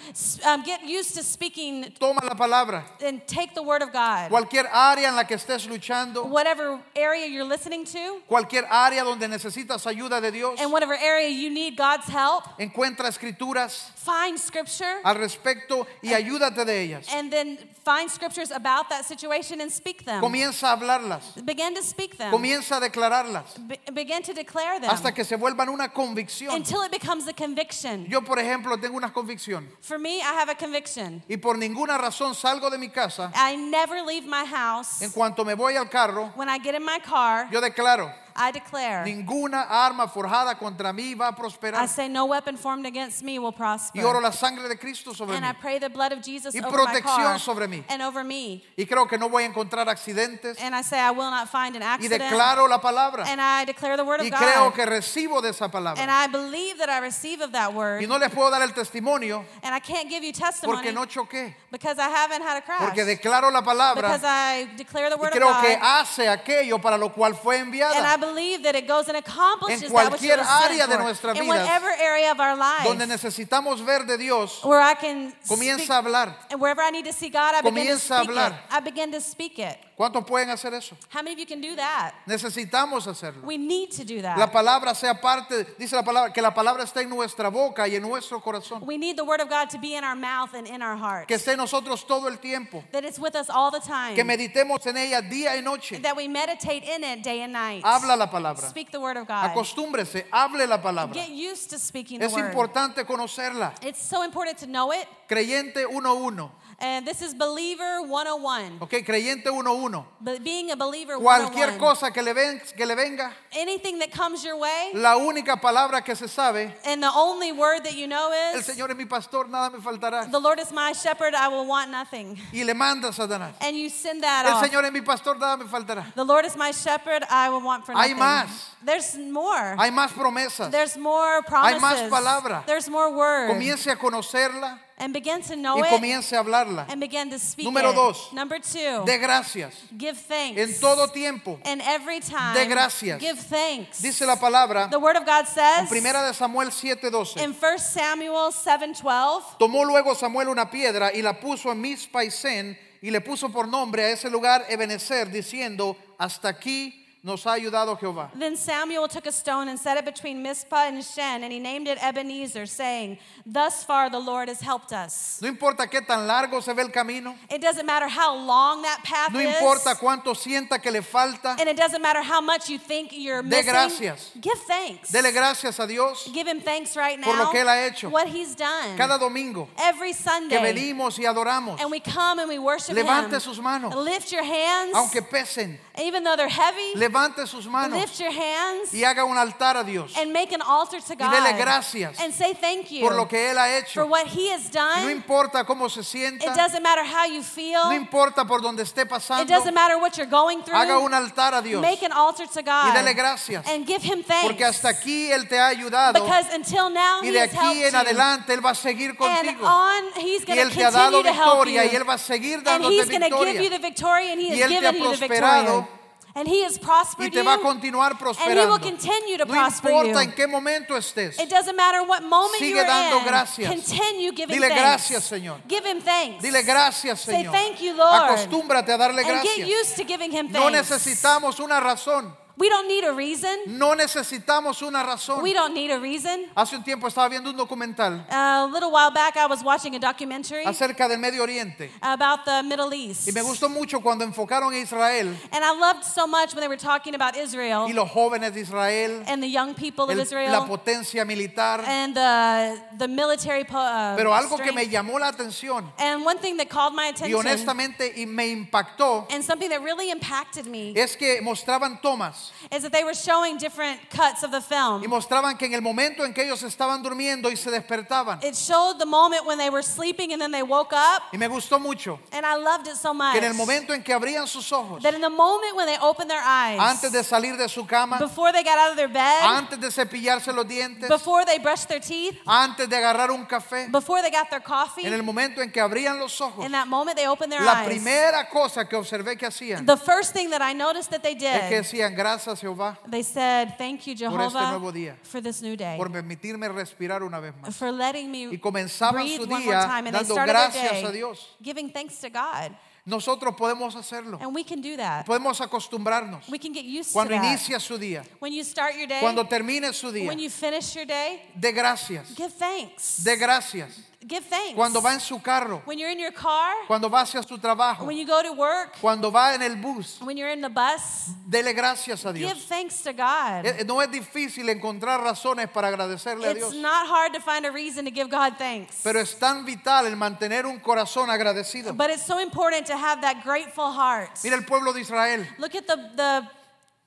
Speaker 2: Um, get used to speaking
Speaker 1: Toma la palabra.
Speaker 2: and take the word of God.
Speaker 1: Cualquier área en la que estés luchando,
Speaker 2: Whatever area you're listening to,
Speaker 1: cualquier área donde necesitas ayuda de Dios,
Speaker 2: and whatever area you need God's help,
Speaker 1: encuentra escrituras
Speaker 2: find scripture
Speaker 1: al respecto y ayúdate de ellas.
Speaker 2: and then find scriptures about that situation and speak them.
Speaker 1: Comienza a hablarlas,
Speaker 2: Begin to speak them.
Speaker 1: comienza a declararlas
Speaker 2: Be- begin to declare them
Speaker 1: hasta que se vuelvan una convicción.
Speaker 2: until it becomes a conviction.
Speaker 1: Yo, por ejemplo, tengo una convicción
Speaker 2: For me, I have a conviction.
Speaker 1: y por ninguna razón salgo de mi casa.
Speaker 2: I never leave my house.
Speaker 1: En cuanto me voy al carro,
Speaker 2: When I get in my car,
Speaker 1: yo declaro,
Speaker 2: I declare,
Speaker 1: ninguna arma forjada contra mí va a
Speaker 2: I
Speaker 1: prosperar.
Speaker 2: say, no weapon formed against me will prosper.
Speaker 1: Y oro la sangre de Cristo sobre
Speaker 2: And
Speaker 1: mí.
Speaker 2: I pray the blood of Jesus
Speaker 1: Y
Speaker 2: over my
Speaker 1: protección
Speaker 2: car
Speaker 1: sobre mí.
Speaker 2: and over me.
Speaker 1: Y creo que no voy a encontrar accidentes.
Speaker 2: And I say, I will not find an
Speaker 1: Y
Speaker 2: accident.
Speaker 1: declaro la palabra.
Speaker 2: And I declare the word of
Speaker 1: Y creo
Speaker 2: God.
Speaker 1: que recibo de esa
Speaker 2: And
Speaker 1: palabra.
Speaker 2: I believe that I receive of that word.
Speaker 1: Y no les puedo dar el testimonio
Speaker 2: And I can't give you testimony
Speaker 1: porque no choqué.
Speaker 2: because I haven't had a crash.
Speaker 1: Porque declaro la
Speaker 2: because
Speaker 1: palabra
Speaker 2: I declare the
Speaker 1: y
Speaker 2: word of
Speaker 1: creo que
Speaker 2: God.
Speaker 1: hace aquello para lo cual fue
Speaker 2: And I
Speaker 1: enviada.
Speaker 2: Believe that it goes and accomplishes
Speaker 1: En
Speaker 2: that
Speaker 1: cualquier
Speaker 2: sent
Speaker 1: área de
Speaker 2: for.
Speaker 1: nuestra
Speaker 2: In whatever area of our life
Speaker 1: Donde necesitamos ver de Dios,
Speaker 2: where I can speak,
Speaker 1: comienza a hablar.
Speaker 2: and wherever I need to see God, I begin to
Speaker 1: Comienza a
Speaker 2: speak it. I begin to speak it.
Speaker 1: ¿Cuántos pueden hacer eso?
Speaker 2: How many of you can do that?
Speaker 1: Necesitamos hacerlo.
Speaker 2: We need to do that.
Speaker 1: La palabra sea parte, dice la palabra, que la palabra esté en nuestra boca y en nuestro corazón.
Speaker 2: we need the word of God to be in our mouth and in our heart.
Speaker 1: Que esté en nosotros todo el tiempo.
Speaker 2: that it's with us all the time.
Speaker 1: Que meditemos en ella día y noche.
Speaker 2: that we meditate in it day and night.
Speaker 1: Habla la palabra.
Speaker 2: Speak the word of God.
Speaker 1: Acostúmbrese, hable la palabra.
Speaker 2: Get used to speaking the
Speaker 1: Es
Speaker 2: word.
Speaker 1: importante conocerla.
Speaker 2: It's so important to know it.
Speaker 1: Creyente 1.1.
Speaker 2: And this is Believer 101.
Speaker 1: Ok, creyente 1.1.
Speaker 2: But being a believer
Speaker 1: Cualquier
Speaker 2: 101.
Speaker 1: cosa que le, ven- que le venga,
Speaker 2: Anything that comes your way,
Speaker 1: la única palabra que se sabe,
Speaker 2: and the only word that you know
Speaker 1: el
Speaker 2: is,
Speaker 1: Señor es mi pastor, nada me faltará.
Speaker 2: the Lord is my shepherd, I will want nothing.
Speaker 1: Y le manda Satanás.
Speaker 2: And you send that
Speaker 1: El
Speaker 2: off.
Speaker 1: Señor es mi pastor, nada me faltará.
Speaker 2: The Lord is my shepherd, I will want for
Speaker 1: Hay
Speaker 2: nothing.
Speaker 1: más.
Speaker 2: There's more.
Speaker 1: Hay más promesas.
Speaker 2: There's more
Speaker 1: Hay
Speaker 2: promises.
Speaker 1: más palabra.
Speaker 2: There's more word.
Speaker 1: Comience a conocerla
Speaker 2: and begin to know
Speaker 1: y
Speaker 2: it
Speaker 1: comience a hablarla.
Speaker 2: and begin to speak
Speaker 1: Número dos.
Speaker 2: Number two,
Speaker 1: De gracias.
Speaker 2: give thanks.
Speaker 1: En todo tiempo.
Speaker 2: and every time,
Speaker 1: De gracias.
Speaker 2: give thanks.
Speaker 1: Dice la palabra
Speaker 2: the word of God
Speaker 1: en
Speaker 2: says
Speaker 1: primera de Samuel 7:12.
Speaker 2: in 1 Samuel 7:12,
Speaker 1: Tomó luego Samuel una piedra y la puso en Mizpa y Sen y le puso por nombre a ese lugar Ebenezer diciendo, hasta aquí nos ha ayudado Jehová.
Speaker 2: Then Samuel took a stone and set it between Mizpah and Shen, and he named it Ebenezer, saying, Thus far the Lord has helped us.
Speaker 1: No importa qué tan largo se ve el camino,
Speaker 2: It doesn't matter how long that path
Speaker 1: no
Speaker 2: is.
Speaker 1: importa cuánto sienta que le falta,
Speaker 2: And it doesn't matter how much you think you're missing.
Speaker 1: De gracias.
Speaker 2: Give thanks.
Speaker 1: dele gracias a Dios
Speaker 2: Give him thanks right now.
Speaker 1: Por lo que él ha hecho.
Speaker 2: What he's done.
Speaker 1: cada domingo
Speaker 2: Every Sunday.
Speaker 1: que venimos y adoramos.
Speaker 2: and we come and we worship
Speaker 1: Levante
Speaker 2: him.
Speaker 1: sus manos,
Speaker 2: Lift your hands.
Speaker 1: aunque pesen,
Speaker 2: even though they're heavy.
Speaker 1: levante sus manos
Speaker 2: lift your hands.
Speaker 1: y haga un altar a Dios
Speaker 2: and make an altar to God.
Speaker 1: dele gracias
Speaker 2: and say thank you
Speaker 1: por lo que Él ha
Speaker 2: for
Speaker 1: hecho.
Speaker 2: what he has done.
Speaker 1: No importa cómo se
Speaker 2: it
Speaker 1: sienta,
Speaker 2: doesn't matter how you feel.
Speaker 1: no importa por donde esté
Speaker 2: it
Speaker 1: pasando,
Speaker 2: doesn't matter what you're going through.
Speaker 1: haga un altar a Dios
Speaker 2: Make an altar to God.
Speaker 1: y dele gracias.
Speaker 2: and give him thanks.
Speaker 1: Porque hasta aquí Él te ha ayudado
Speaker 2: because until now
Speaker 1: y
Speaker 2: he
Speaker 1: de
Speaker 2: has helped
Speaker 1: aquí en
Speaker 2: you.
Speaker 1: adelante Él va a seguir
Speaker 2: and
Speaker 1: contigo.
Speaker 2: on he's
Speaker 1: Y
Speaker 2: going to
Speaker 1: Él te ha dado
Speaker 2: to help
Speaker 1: victoria y Él va a seguir
Speaker 2: and
Speaker 1: dándote
Speaker 2: he's going to give you
Speaker 1: victoria.
Speaker 2: the victory and he
Speaker 1: Y
Speaker 2: has
Speaker 1: Él te
Speaker 2: given
Speaker 1: ha
Speaker 2: you the victory.
Speaker 1: prosperado
Speaker 2: And he has
Speaker 1: Y
Speaker 2: prospered
Speaker 1: te va a
Speaker 2: you.
Speaker 1: continuar
Speaker 2: And he
Speaker 1: prosperando.
Speaker 2: will continue to
Speaker 1: No
Speaker 2: prosper
Speaker 1: importa
Speaker 2: you.
Speaker 1: en qué momento estés.
Speaker 2: It doesn't matter what moment
Speaker 1: Sigue
Speaker 2: you're
Speaker 1: dando
Speaker 2: in.
Speaker 1: gracias.
Speaker 2: Continue giving
Speaker 1: Dile
Speaker 2: thanks.
Speaker 1: gracias, Señor.
Speaker 2: Give him thanks.
Speaker 1: Dile gracias,
Speaker 2: Say
Speaker 1: Señor.
Speaker 2: thank you, Lord.
Speaker 1: Acostúmbrate a darle
Speaker 2: and get
Speaker 1: gracias.
Speaker 2: used to giving him
Speaker 1: No
Speaker 2: thanks.
Speaker 1: necesitamos una razón.
Speaker 2: We don't need a reason.
Speaker 1: No necesitamos una razón.
Speaker 2: We don't need a reason.
Speaker 1: Hace un tiempo estaba viendo un documental
Speaker 2: A little while back, I was watching a documentary
Speaker 1: acerca del Medio Oriente
Speaker 2: about the Middle East.
Speaker 1: y me gustó mucho cuando enfocaron a Israel
Speaker 2: And I loved so much when they were talking about Israel
Speaker 1: y los jóvenes de Israel,
Speaker 2: and the young people of
Speaker 1: el- la
Speaker 2: Israel
Speaker 1: potencia militar.
Speaker 2: and the, the military po- uh,
Speaker 1: Pero algo que
Speaker 2: strength.
Speaker 1: me llamó la atención
Speaker 2: And one thing that called my
Speaker 1: y
Speaker 2: attention
Speaker 1: honestamente y me impactó
Speaker 2: and something that really impacted me
Speaker 1: es que mostraban tomas
Speaker 2: is that they were showing different cuts of the
Speaker 1: y
Speaker 2: film.
Speaker 1: mostraban que en el momento en que ellos estaban durmiendo y se despertaban.
Speaker 2: It showed the moment when they were sleeping and then they woke up,
Speaker 1: Y me gustó mucho
Speaker 2: and I loved it so much.
Speaker 1: que en el momento en que abrían sus ojos,
Speaker 2: That in the moment when they opened their eyes,
Speaker 1: antes de salir de su cama,
Speaker 2: before they got out of their bed,
Speaker 1: antes de cepillarse los dientes,
Speaker 2: before they brushed their teeth,
Speaker 1: antes de agarrar un café,
Speaker 2: before they got their coffee,
Speaker 1: en el momento en que abrían los ojos,
Speaker 2: in that moment they opened their
Speaker 1: la
Speaker 2: eyes.
Speaker 1: primera cosa que observé que hacían
Speaker 2: The first thing that I noticed that they
Speaker 1: es que
Speaker 2: did,
Speaker 1: decían gracias Jehová
Speaker 2: they said, Thank you,
Speaker 1: por este nuevo
Speaker 2: Jehovah,
Speaker 1: día,
Speaker 2: for this new day,
Speaker 1: por permitirme respirar una vez más.
Speaker 2: for letting me
Speaker 1: Y comenzaban
Speaker 2: breathe
Speaker 1: su
Speaker 2: one more
Speaker 1: día
Speaker 2: time. And they
Speaker 1: dando
Speaker 2: their
Speaker 1: gracias
Speaker 2: day
Speaker 1: a Dios.
Speaker 2: giving thanks to God.
Speaker 1: Nosotros podemos hacerlo.
Speaker 2: And we can do that.
Speaker 1: Podemos acostumbrarnos.
Speaker 2: We can get used
Speaker 1: Cuando
Speaker 2: to that.
Speaker 1: inicia su día,
Speaker 2: When you start your day,
Speaker 1: cuando termine su día,
Speaker 2: when you finish your day,
Speaker 1: de gracias,
Speaker 2: give thanks.
Speaker 1: de gracias.
Speaker 2: Give thanks.
Speaker 1: Cuando va en su carro,
Speaker 2: when you're in your car,
Speaker 1: cuando va hacia su trabajo,
Speaker 2: when you go to work,
Speaker 1: cuando va en el bus,
Speaker 2: when you're in the bus,
Speaker 1: dele gracias a
Speaker 2: give
Speaker 1: Dios.
Speaker 2: thanks to God.
Speaker 1: Eh, No es difícil encontrar razones para agradecerle a
Speaker 2: It's
Speaker 1: Dios,
Speaker 2: not hard to find a reason to give God thanks.
Speaker 1: pero es tan vital el mantener un corazón agradecido.
Speaker 2: But it's so important to have that grateful heart.
Speaker 1: Mira el pueblo de Israel,
Speaker 2: Look at the, the,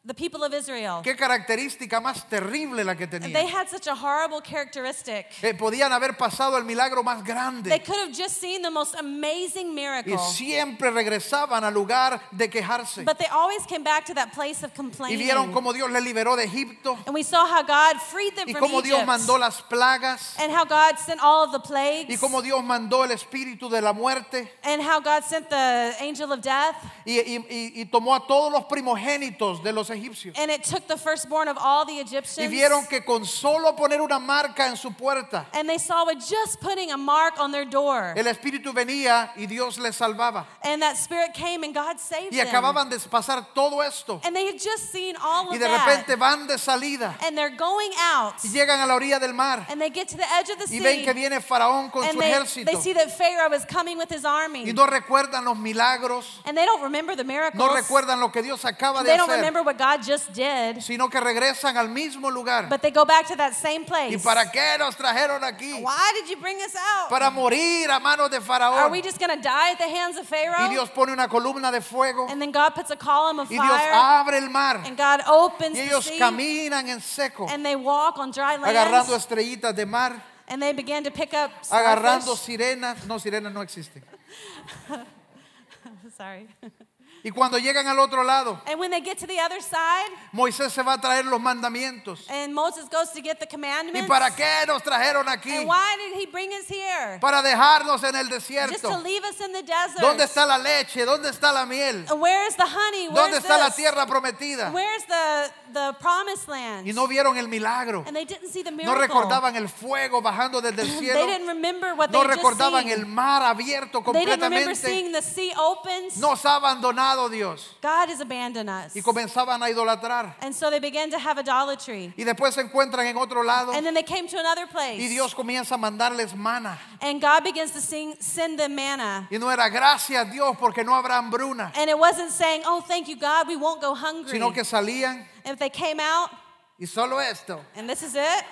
Speaker 2: the people of Israel.
Speaker 1: qué característica más terrible la que
Speaker 2: They
Speaker 1: tenían.
Speaker 2: had such a horrible characteristic.
Speaker 1: Eh, podían haber pasado el milagro más
Speaker 2: They
Speaker 1: grande
Speaker 2: could have just seen the most amazing
Speaker 1: y
Speaker 2: miracle.
Speaker 1: siempre regresaban al lugar de quejarse.
Speaker 2: But they always came back to that place of
Speaker 1: Y
Speaker 2: complaining.
Speaker 1: vieron cómo Dios les liberó de Egipto
Speaker 2: And we saw how God freed them
Speaker 1: y
Speaker 2: from
Speaker 1: cómo Dios
Speaker 2: Egypt.
Speaker 1: mandó las plagas
Speaker 2: And how God sent all of the plagues.
Speaker 1: y cómo Dios mandó el espíritu de la muerte
Speaker 2: And how God sent the angel of death.
Speaker 1: y, y- y- y tomó a todos los primogénitos de los egipcios.
Speaker 2: And it took the firstborn of all the
Speaker 1: Y
Speaker 2: Egyptians.
Speaker 1: vieron que con solo poner una marca en su puerta,
Speaker 2: And they saw with just putting a mark on their door.
Speaker 1: el espíritu venía y Dios les salvaba.
Speaker 2: And that spirit came and God saved
Speaker 1: Y
Speaker 2: them.
Speaker 1: acababan de pasar todo esto
Speaker 2: And they had just seen all
Speaker 1: y
Speaker 2: of
Speaker 1: de
Speaker 2: that.
Speaker 1: repente van de salida
Speaker 2: And they're going out.
Speaker 1: y llegan a la orilla del mar
Speaker 2: And they get to the edge of the
Speaker 1: y
Speaker 2: sea.
Speaker 1: ven que viene Faraón con
Speaker 2: and
Speaker 1: su
Speaker 2: they,
Speaker 1: ejército
Speaker 2: they see that Pharaoh is coming with his army.
Speaker 1: y no recuerdan los milagros,
Speaker 2: and they don't remember the miracles.
Speaker 1: no recuerdan lo que Dios acaba de
Speaker 2: they don't
Speaker 1: hacer,
Speaker 2: remember what God just did.
Speaker 1: sino que regresan al mismo lugar.
Speaker 2: But they go back to that same place.
Speaker 1: ¿Y para qué nos trajeron aquí?
Speaker 2: Why did you bring us out?
Speaker 1: Para morir a manos de
Speaker 2: Are
Speaker 1: Faraón.
Speaker 2: we just going to die at the hands of Pharaoh?
Speaker 1: Y Dios pone una columna de fuego
Speaker 2: and then God puts a column of
Speaker 1: y Dios
Speaker 2: fire.
Speaker 1: abre el mar
Speaker 2: and God opens
Speaker 1: y
Speaker 2: the
Speaker 1: ellos
Speaker 2: sea.
Speaker 1: caminan en seco,
Speaker 2: and they walk on dry land.
Speaker 1: agarrando estrellitas de mar,
Speaker 2: and they begin to pick up
Speaker 1: agarrando sirenas. No, sirenas no existen.
Speaker 2: Sorry.
Speaker 1: Y cuando llegan al otro lado,
Speaker 2: And when they get to the other side,
Speaker 1: Moisés se va a traer los mandamientos.
Speaker 2: and Moses goes to get the
Speaker 1: ¿Y
Speaker 2: commandments.
Speaker 1: para qué nos trajeron aquí?
Speaker 2: And why did he bring us here?
Speaker 1: Para dejarnos en el
Speaker 2: Just to
Speaker 1: desierto.
Speaker 2: leave us in the desert.
Speaker 1: ¿Dónde está la leche? ¿Dónde está la miel?
Speaker 2: And Where is the honey?
Speaker 1: ¿Dónde está la
Speaker 2: this?
Speaker 1: tierra prometida?
Speaker 2: Where's the, the promised land?
Speaker 1: Y no vieron el milagro.
Speaker 2: and they didn't see the
Speaker 1: No
Speaker 2: miracle.
Speaker 1: recordaban el fuego bajando desde el
Speaker 2: they
Speaker 1: cielo.
Speaker 2: didn't remember what
Speaker 1: No
Speaker 2: they just
Speaker 1: recordaban
Speaker 2: seen.
Speaker 1: el mar abierto
Speaker 2: They didn't remember
Speaker 1: completamente.
Speaker 2: seeing the sea opens.
Speaker 1: Nos ha abandonado Dios.
Speaker 2: God has abandoned us.
Speaker 1: Y comenzaban a idolatrar.
Speaker 2: And so they began to have idolatry.
Speaker 1: Y después se encuentran en otro lado.
Speaker 2: And then they came to another place.
Speaker 1: Y Dios comienza a mandarles mana.
Speaker 2: and God begins to sing, send them manna.
Speaker 1: Y no era gracias Dios porque no habrá hambruna.
Speaker 2: And it wasn't saying, oh, thank you, God, we won't go hungry.
Speaker 1: Sino que salían.
Speaker 2: if they came out,
Speaker 1: Y solo esto.
Speaker 2: and this is it,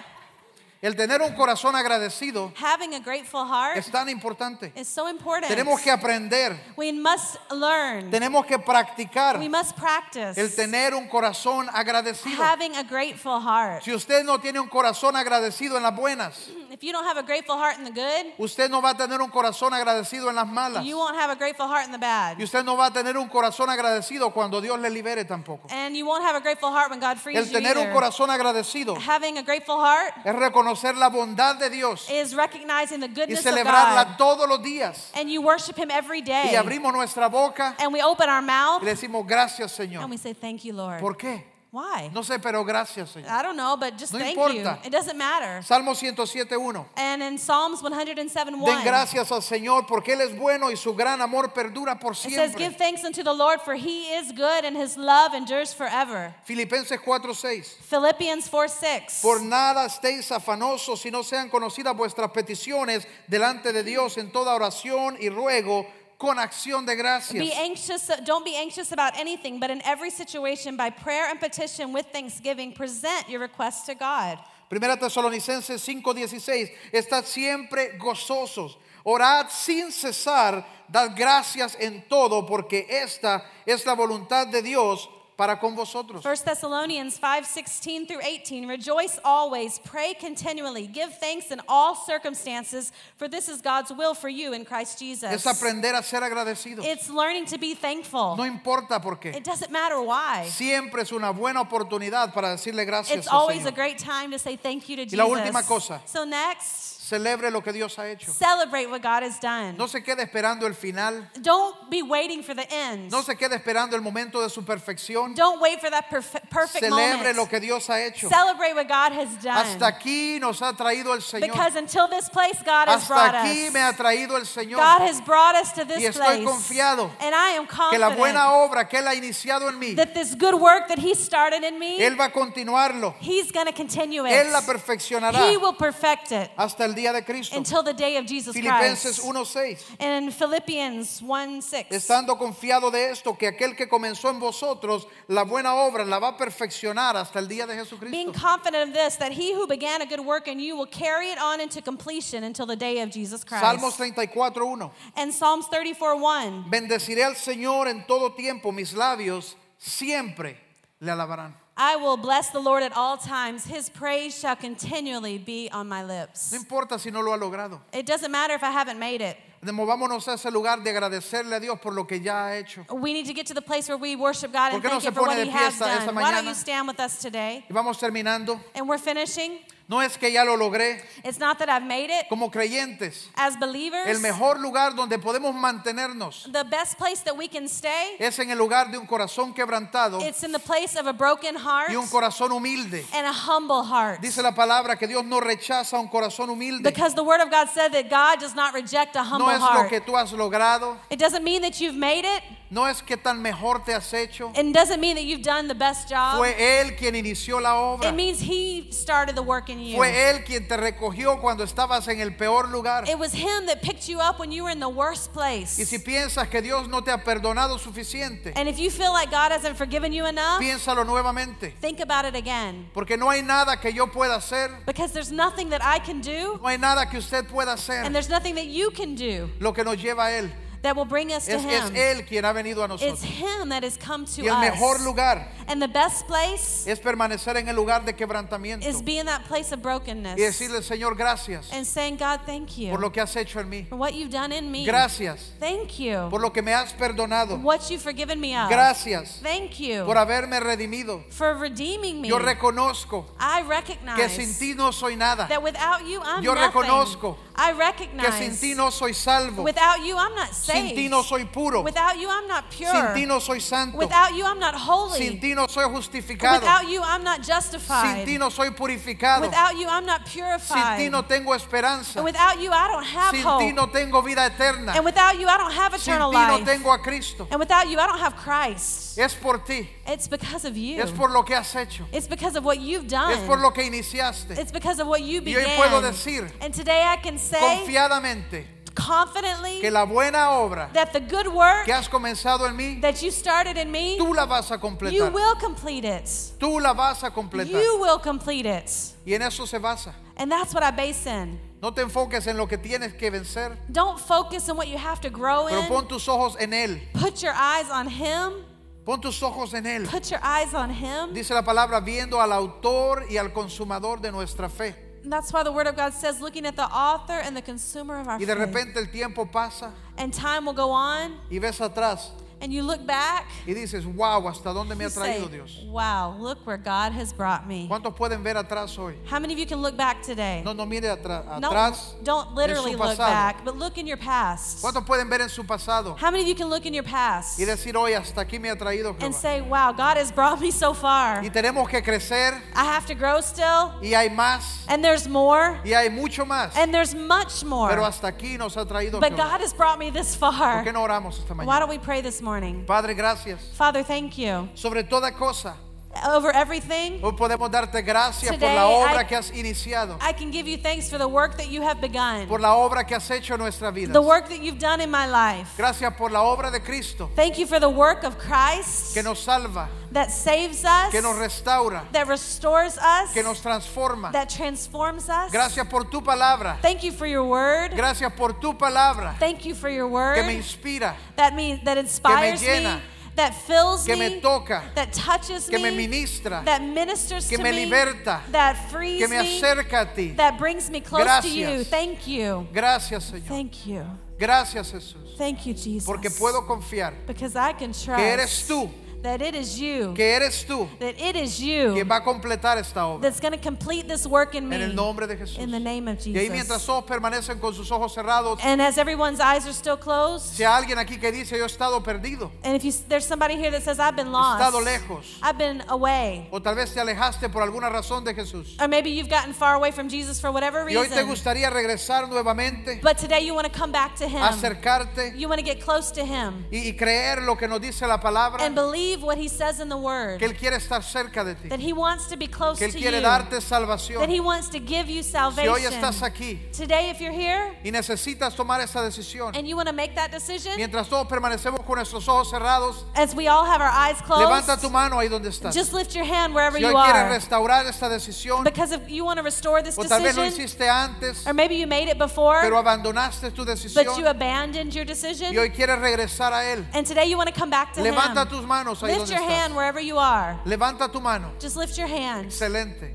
Speaker 1: El tener un corazón agradecido
Speaker 2: having a grateful heart
Speaker 1: es tan importante.
Speaker 2: is so important.
Speaker 1: Tenemos que aprender.
Speaker 2: we must learn.
Speaker 1: Tenemos que practicar
Speaker 2: we must practice
Speaker 1: el tener un corazón agradecido.
Speaker 2: having a grateful heart.
Speaker 1: Si usted no tiene un corazón agradecido en las buenas,
Speaker 2: If you don't have a grateful heart in the good,
Speaker 1: usted no va a tener un corazón agradecido en las malas.
Speaker 2: you won't have a grateful heart in the bad.
Speaker 1: Y usted no va a tener un corazón agradecido cuando Dios le libere tampoco.
Speaker 2: And you won't have a grateful heart when God frees
Speaker 1: El
Speaker 2: you
Speaker 1: tener un
Speaker 2: either.
Speaker 1: corazón agradecido
Speaker 2: Having a grateful heart
Speaker 1: es reconocer la bondad de Dios
Speaker 2: is recognizing the
Speaker 1: y
Speaker 2: goodness of God.
Speaker 1: todos los días.
Speaker 2: And you worship Him every day.
Speaker 1: Y abrimos nuestra boca
Speaker 2: And we open our mouth
Speaker 1: y le decimos gracias Señor.
Speaker 2: and we say, Thank you, Lord.
Speaker 1: ¿Por qué?
Speaker 2: Why?
Speaker 1: No sé, pero gracias, Señor.
Speaker 2: I don't know, but just
Speaker 1: No
Speaker 2: thank
Speaker 1: importa.
Speaker 2: you. It doesn't matter.
Speaker 1: Salmo 107.1.
Speaker 2: And in Psalms 107
Speaker 1: Den
Speaker 2: 1,
Speaker 1: gracias al Señor porque Él es bueno y su gran amor perdura por
Speaker 2: it says,
Speaker 1: siempre.
Speaker 2: Give thanks unto the Lord, for he is good and his love endures forever.
Speaker 1: Filipenses 4:6.
Speaker 2: Philippians 4 6.
Speaker 1: Por nada estéis afanosos si no sean conocidas vuestras peticiones delante de Dios en toda oración y ruego con acción de gracias.
Speaker 2: Be anxious, don't be anxious about anything, but in every situation, by prayer and petition with thanksgiving, present your requests to God.
Speaker 1: Primera Tesalonicenses 5:16. Estad siempre gozosos. Orad sin cesar. Dad gracias en todo porque esta es la voluntad de Dios para con vosotros.
Speaker 2: 1 Thessalonians 5 16 through 18. Rejoice always, pray continually, give thanks in all circumstances, for this is God's will for you in Christ Jesus.
Speaker 1: Es aprender a ser agradecidos.
Speaker 2: It's learning to be thankful.
Speaker 1: No importa por qué.
Speaker 2: It doesn't matter why.
Speaker 1: Siempre es una buena oportunidad para decirle gracias
Speaker 2: It's
Speaker 1: al
Speaker 2: always a great time to say thank you to
Speaker 1: Y la
Speaker 2: Jesus.
Speaker 1: última cosa.
Speaker 2: So next,
Speaker 1: Celebre lo que Dios ha hecho.
Speaker 2: celebrate what God has done.
Speaker 1: No se quede esperando el final.
Speaker 2: Don't be waiting for the end.
Speaker 1: No se quede esperando el momento de su perfección.
Speaker 2: Don't wait for that perfe- perfect
Speaker 1: Celebre
Speaker 2: moment.
Speaker 1: lo que Dios ha hecho.
Speaker 2: Celebrate what God has done.
Speaker 1: Hasta aquí nos ha traído el Señor.
Speaker 2: because until this place, God has
Speaker 1: Hasta
Speaker 2: brought
Speaker 1: aquí
Speaker 2: us.
Speaker 1: me ha traído el Señor.
Speaker 2: God has brought us to this
Speaker 1: Y estoy
Speaker 2: place.
Speaker 1: confiado
Speaker 2: and I am
Speaker 1: Que la buena obra que Él ha iniciado en mí,
Speaker 2: that this good work that He started in me,
Speaker 1: Él va a continuarlo.
Speaker 2: He's going to continue it.
Speaker 1: Él la perfeccionará
Speaker 2: He will perfect it
Speaker 1: hasta el día de Cristo.
Speaker 2: until the day of Jesus
Speaker 1: Filipenses
Speaker 2: Christ.
Speaker 1: 1:6.
Speaker 2: And in Philippians 1 6.
Speaker 1: Estando confiado de esto, que aquel que comenzó en vosotros la buena obra la va a perfeccionar hasta el día de
Speaker 2: Being
Speaker 1: Jesucristo.
Speaker 2: confident of this, that he who began a good work in you will carry it on into completion until the day of Jesus Christ.
Speaker 1: Salmos 34:1.
Speaker 2: and Psalms 34 1.
Speaker 1: Bendeciré al Señor en todo tiempo, mis labios siempre le alabarán.
Speaker 2: I will bless the Lord at all times. His praise shall continually be on my lips.
Speaker 1: No importa si no lo ha logrado.
Speaker 2: It doesn't matter if I haven't made it.
Speaker 1: Movámonos a ese lugar de agradecerle a Dios por lo que ya ha hecho.
Speaker 2: We need to get to the place where we worship God and
Speaker 1: ¿Por qué no
Speaker 2: thank
Speaker 1: se
Speaker 2: Him for
Speaker 1: pone
Speaker 2: what
Speaker 1: de
Speaker 2: He
Speaker 1: pie
Speaker 2: has
Speaker 1: esta- esta
Speaker 2: done. Why don't
Speaker 1: mañana?
Speaker 2: you stand with us today?
Speaker 1: Y vamos terminando.
Speaker 2: And we're finishing.
Speaker 1: No es que ya lo logré.
Speaker 2: It's not that I've made it.
Speaker 1: Como creyentes,
Speaker 2: As believers,
Speaker 1: el mejor lugar donde podemos mantenernos
Speaker 2: the best place that we can stay,
Speaker 1: es en el lugar de un corazón quebrantado
Speaker 2: it's in the place of a broken heart
Speaker 1: y un corazón humilde.
Speaker 2: and a humble heart.
Speaker 1: Dice la palabra que Dios no rechaza un corazón humilde.
Speaker 2: Because the Word of God said that God does not reject a humble
Speaker 1: No es lo
Speaker 2: heart.
Speaker 1: que tú has logrado,
Speaker 2: It doesn't mean that you've made it.
Speaker 1: No es que tan mejor te has hecho.
Speaker 2: It doesn't mean that you've done the best job.
Speaker 1: Fue Él quien inició la obra.
Speaker 2: It means He started the work in you.
Speaker 1: Fue Él quien te recogió cuando estabas en el peor lugar.
Speaker 2: It was Him that picked you up when you were in the worst place.
Speaker 1: Y si piensas que Dios no te ha perdonado suficiente,
Speaker 2: And if you feel like God hasn't forgiven you enough,
Speaker 1: piénsalo nuevamente.
Speaker 2: think about it again.
Speaker 1: Porque no hay nada que yo pueda hacer,
Speaker 2: Because there's nothing that I can do,
Speaker 1: no hay nada que usted pueda
Speaker 2: and
Speaker 1: hacer.
Speaker 2: there's nothing that you can do
Speaker 1: Lo que nos lleva a Él
Speaker 2: that will bring us to
Speaker 1: es, es
Speaker 2: Him.
Speaker 1: Él quien ha venido a
Speaker 2: It's
Speaker 1: nosotros.
Speaker 2: Him that has come to
Speaker 1: Y el mejor
Speaker 2: us.
Speaker 1: lugar
Speaker 2: And the best place
Speaker 1: es permanecer en el lugar de quebrantamiento
Speaker 2: is be in that place of
Speaker 1: y
Speaker 2: brokenness
Speaker 1: decirle, Señor, gracias
Speaker 2: and saying, God, thank you
Speaker 1: por lo que has hecho en mí.
Speaker 2: for what you've done in me.
Speaker 1: Gracias
Speaker 2: Thank you.
Speaker 1: por lo que me has perdonado.
Speaker 2: What you've forgiven me of.
Speaker 1: Gracias
Speaker 2: Thank you
Speaker 1: por haberme redimido.
Speaker 2: for redeeming me.
Speaker 1: Yo reconozco
Speaker 2: I
Speaker 1: que
Speaker 2: recognize
Speaker 1: sin ti no soy nada,
Speaker 2: that without you I'm
Speaker 1: Yo
Speaker 2: nothing.
Speaker 1: reconozco
Speaker 2: I
Speaker 1: que
Speaker 2: recognize
Speaker 1: sin ti no soy salvo,
Speaker 2: without you I'm not
Speaker 1: sin ti no soy puro,
Speaker 2: without you I'm not pure.
Speaker 1: sin ti no soy santo,
Speaker 2: without you I'm not holy.
Speaker 1: sin ti no soy justificado,
Speaker 2: without you I'm not
Speaker 1: sin
Speaker 2: justified.
Speaker 1: ti no soy purificado,
Speaker 2: without you I'm not
Speaker 1: sin
Speaker 2: purified.
Speaker 1: ti no tengo esperanza,
Speaker 2: and without you I don't have
Speaker 1: sin
Speaker 2: hope.
Speaker 1: ti no tengo vida eterna,
Speaker 2: and without you I don't have
Speaker 1: sin
Speaker 2: eternal
Speaker 1: ti no
Speaker 2: life.
Speaker 1: tengo a Cristo.
Speaker 2: and without you I don't have Christ.
Speaker 1: Es por ti,
Speaker 2: It's because of you.
Speaker 1: es por lo que has hecho,
Speaker 2: It's because of what you've done.
Speaker 1: es por lo que iniciaste.
Speaker 2: It's because of what you
Speaker 1: Y hoy
Speaker 2: began.
Speaker 1: puedo decir
Speaker 2: and today I can say
Speaker 1: confiadamente
Speaker 2: confidently
Speaker 1: que la buena obra
Speaker 2: that the good work
Speaker 1: que has comenzado en mí,
Speaker 2: that you started in me,
Speaker 1: tú la vas a
Speaker 2: you
Speaker 1: completar.
Speaker 2: will complete it.
Speaker 1: Tú la vas a completar.
Speaker 2: You will complete it.
Speaker 1: Y en eso se basa.
Speaker 2: And that's what I base in.
Speaker 1: No te enfoques en lo que tienes que vencer,
Speaker 2: Don't focus on what you have to grow
Speaker 1: pero
Speaker 2: in.
Speaker 1: pon tus ojos en Él.
Speaker 2: Put your eyes on Him.
Speaker 1: Pon tus ojos en Él.
Speaker 2: Put your eyes on Him.
Speaker 1: Dice la palabra, viendo al autor y al consumador de nuestra fe.
Speaker 2: And that's why the Word of God says, looking at the author and the consumer of our
Speaker 1: Y de
Speaker 2: faith.
Speaker 1: repente el tiempo pasa
Speaker 2: And time will go on,
Speaker 1: y ves atrás
Speaker 2: and you look back,
Speaker 1: y dices, wow, ¿hasta dónde me ha
Speaker 2: say,
Speaker 1: Dios?
Speaker 2: wow, look where God has brought me.
Speaker 1: ¿Cuántos pueden ver atrás hoy?
Speaker 2: How many of you can look back today?
Speaker 1: No, no mire atra-
Speaker 2: No, don't literally look back, but look in your past.
Speaker 1: ¿Cuántos pueden ver en su pasado
Speaker 2: How many of you can look in your past
Speaker 1: y decir, hoy hasta aquí me ha traído
Speaker 2: and say, wow, God has brought me so far.
Speaker 1: Y tenemos que crecer
Speaker 2: I have to grow still,
Speaker 1: y hay más
Speaker 2: and there's more,
Speaker 1: y hay mucho más.
Speaker 2: and there's much
Speaker 1: Pero
Speaker 2: more.
Speaker 1: hasta aquí nos ha traído
Speaker 2: But
Speaker 1: Jehová.
Speaker 2: God has brought me this
Speaker 1: ¿Por
Speaker 2: far.
Speaker 1: qué no oramos esta
Speaker 2: Why don't we pray this morning?
Speaker 1: Padre, gracias.
Speaker 2: Father, thank you.
Speaker 1: Sobre toda cosa,
Speaker 2: Over everything,
Speaker 1: hoy podemos darte gracias por
Speaker 2: Today,
Speaker 1: la obra
Speaker 2: I-
Speaker 1: que has iniciado,
Speaker 2: I can give you thanks for the work that you have begun,
Speaker 1: por la obra que has hecho en nuestra vida.
Speaker 2: the work that you've done in my life.
Speaker 1: Gracias por la obra de Cristo
Speaker 2: Thank you for the work of Christ
Speaker 1: que nos salva,
Speaker 2: that saves us,
Speaker 1: que nos restaura,
Speaker 2: that restores us,
Speaker 1: que nos transforma.
Speaker 2: that transforms us.
Speaker 1: Gracias por tu palabra.
Speaker 2: Thank you for your word.
Speaker 1: Gracias por tu palabra
Speaker 2: Thank you for your
Speaker 1: que me
Speaker 2: word
Speaker 1: inspira,
Speaker 2: that means that inspires me,
Speaker 1: llena,
Speaker 2: that fills
Speaker 1: que
Speaker 2: me,
Speaker 1: me toca,
Speaker 2: that touches
Speaker 1: que me
Speaker 2: me,
Speaker 1: ministra,
Speaker 2: that ministers
Speaker 1: que
Speaker 2: to
Speaker 1: me
Speaker 2: me,
Speaker 1: liberta,
Speaker 2: that frees
Speaker 1: que me acerca a ti.
Speaker 2: that brings me close to you. Thank you.
Speaker 1: Gracias, Señor.
Speaker 2: Thank you.
Speaker 1: Gracias, Jesús.
Speaker 2: Thank you, Jesus.
Speaker 1: Porque puedo confiar
Speaker 2: because I can trust
Speaker 1: que eres tú,
Speaker 2: that it is you,
Speaker 1: que eres tú
Speaker 2: that it is you
Speaker 1: quien va a completar esta obra.
Speaker 2: that's going to complete this work in me.
Speaker 1: En el nombre de Jesús.
Speaker 2: in the name of
Speaker 1: Y ahí mientras
Speaker 2: Jesus.
Speaker 1: todos permanecen con sus ojos cerrados,
Speaker 2: And as everyone's eyes are still closed,
Speaker 1: si hay alguien aquí que dice yo he estado perdido,
Speaker 2: and if you, there's somebody here that says, I've been
Speaker 1: he
Speaker 2: lost,
Speaker 1: estado lejos,
Speaker 2: I've been away,
Speaker 1: o tal vez te alejaste por alguna razón de Jesús,
Speaker 2: or maybe you've gotten far away from Jesus for whatever
Speaker 1: y hoy te
Speaker 2: reason,
Speaker 1: gustaría regresar nuevamente,
Speaker 2: but today you want to come back to Him.
Speaker 1: acercarte
Speaker 2: You want to get close to Him
Speaker 1: y, y creer lo que nos dice la palabra,
Speaker 2: and believe what He says in the Word.
Speaker 1: que Él quiere estar cerca de ti,
Speaker 2: That He wants to be close
Speaker 1: que Él
Speaker 2: to
Speaker 1: quiere
Speaker 2: you.
Speaker 1: darte
Speaker 2: That. He wants to give you
Speaker 1: Si
Speaker 2: salvation.
Speaker 1: hoy estás aquí
Speaker 2: Today, if you're here
Speaker 1: y necesitas tomar esa decisión,
Speaker 2: and you want to make that decision,
Speaker 1: mientras todos permanecemos con nuestros ojos cerrados,
Speaker 2: as we all have our eyes closed,
Speaker 1: levanta tu mano ahí donde estás.
Speaker 2: just lift your hand wherever
Speaker 1: Si hoy
Speaker 2: you
Speaker 1: quieres
Speaker 2: are.
Speaker 1: restaurar esta decisión,
Speaker 2: Because if you want to restore this
Speaker 1: o tal vez lo
Speaker 2: decision,
Speaker 1: hiciste antes,
Speaker 2: or maybe you made it before,
Speaker 1: pero abandonaste tu
Speaker 2: but you abandoned your
Speaker 1: y
Speaker 2: decision,
Speaker 1: hoy quieres regresar a Él.
Speaker 2: and today you want to come back to
Speaker 1: Levanta
Speaker 2: Him.
Speaker 1: tus manos ahí
Speaker 2: Lift
Speaker 1: donde
Speaker 2: your hand wherever you are.
Speaker 1: Levanta tu mano.
Speaker 2: Just lift your hand.
Speaker 1: Excelente,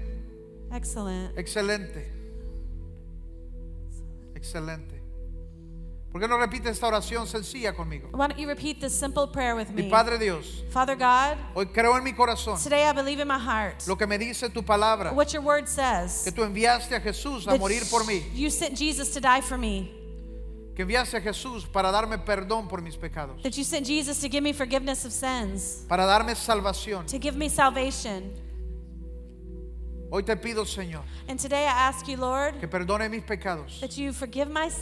Speaker 2: Excellent.
Speaker 1: excelente, excelente. ¿Por qué no repites esta oración sencilla conmigo?
Speaker 2: Why don't you repeat this simple prayer with
Speaker 1: Mi
Speaker 2: me?
Speaker 1: Padre Dios,
Speaker 2: Father God,
Speaker 1: hoy creo en mi corazón
Speaker 2: today I believe in my heart
Speaker 1: lo que me dice tu palabra,
Speaker 2: what your word says.
Speaker 1: que tú enviaste a Jesús a
Speaker 2: that
Speaker 1: morir por mí,
Speaker 2: You sent Jesus to die for me.
Speaker 1: Que enviaste a Jesús para darme perdón por mis pecados,
Speaker 2: That you sent Jesus to give me forgiveness of sins,
Speaker 1: para darme salvación.
Speaker 2: to give me salvation.
Speaker 1: Hoy te pido, Señor,
Speaker 2: And today I ask you, Lord,
Speaker 1: que perdone mis pecados,
Speaker 2: that you forgive my
Speaker 1: mis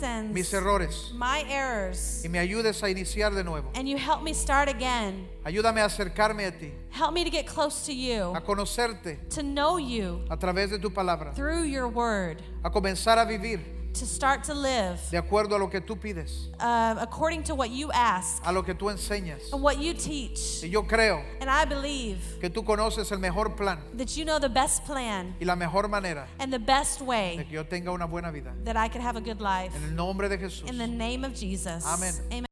Speaker 2: sins,
Speaker 1: errores
Speaker 2: my errors,
Speaker 1: y me ayudes a iniciar de nuevo.
Speaker 2: and you help me start again.
Speaker 1: Ayúdame a acercarme a ti,
Speaker 2: Help me to get close to you,
Speaker 1: a conocerte
Speaker 2: to know you
Speaker 1: a través de tu palabra,
Speaker 2: through your word,
Speaker 1: a comenzar a vivir
Speaker 2: to start to live
Speaker 1: de acuerdo a lo que tú pides,
Speaker 2: uh, according to what you ask
Speaker 1: a lo que tú enseñas.
Speaker 2: and what you teach.
Speaker 1: Y yo creo
Speaker 2: And I believe
Speaker 1: que tú conoces el mejor plan
Speaker 2: that you know the best plan
Speaker 1: y la mejor manera
Speaker 2: and the best
Speaker 1: de
Speaker 2: way
Speaker 1: que yo tenga una buena vida.
Speaker 2: that I could have a good life.
Speaker 1: En el nombre de Jesús.
Speaker 2: In the name of Jesus.
Speaker 1: Amén.
Speaker 2: Amen.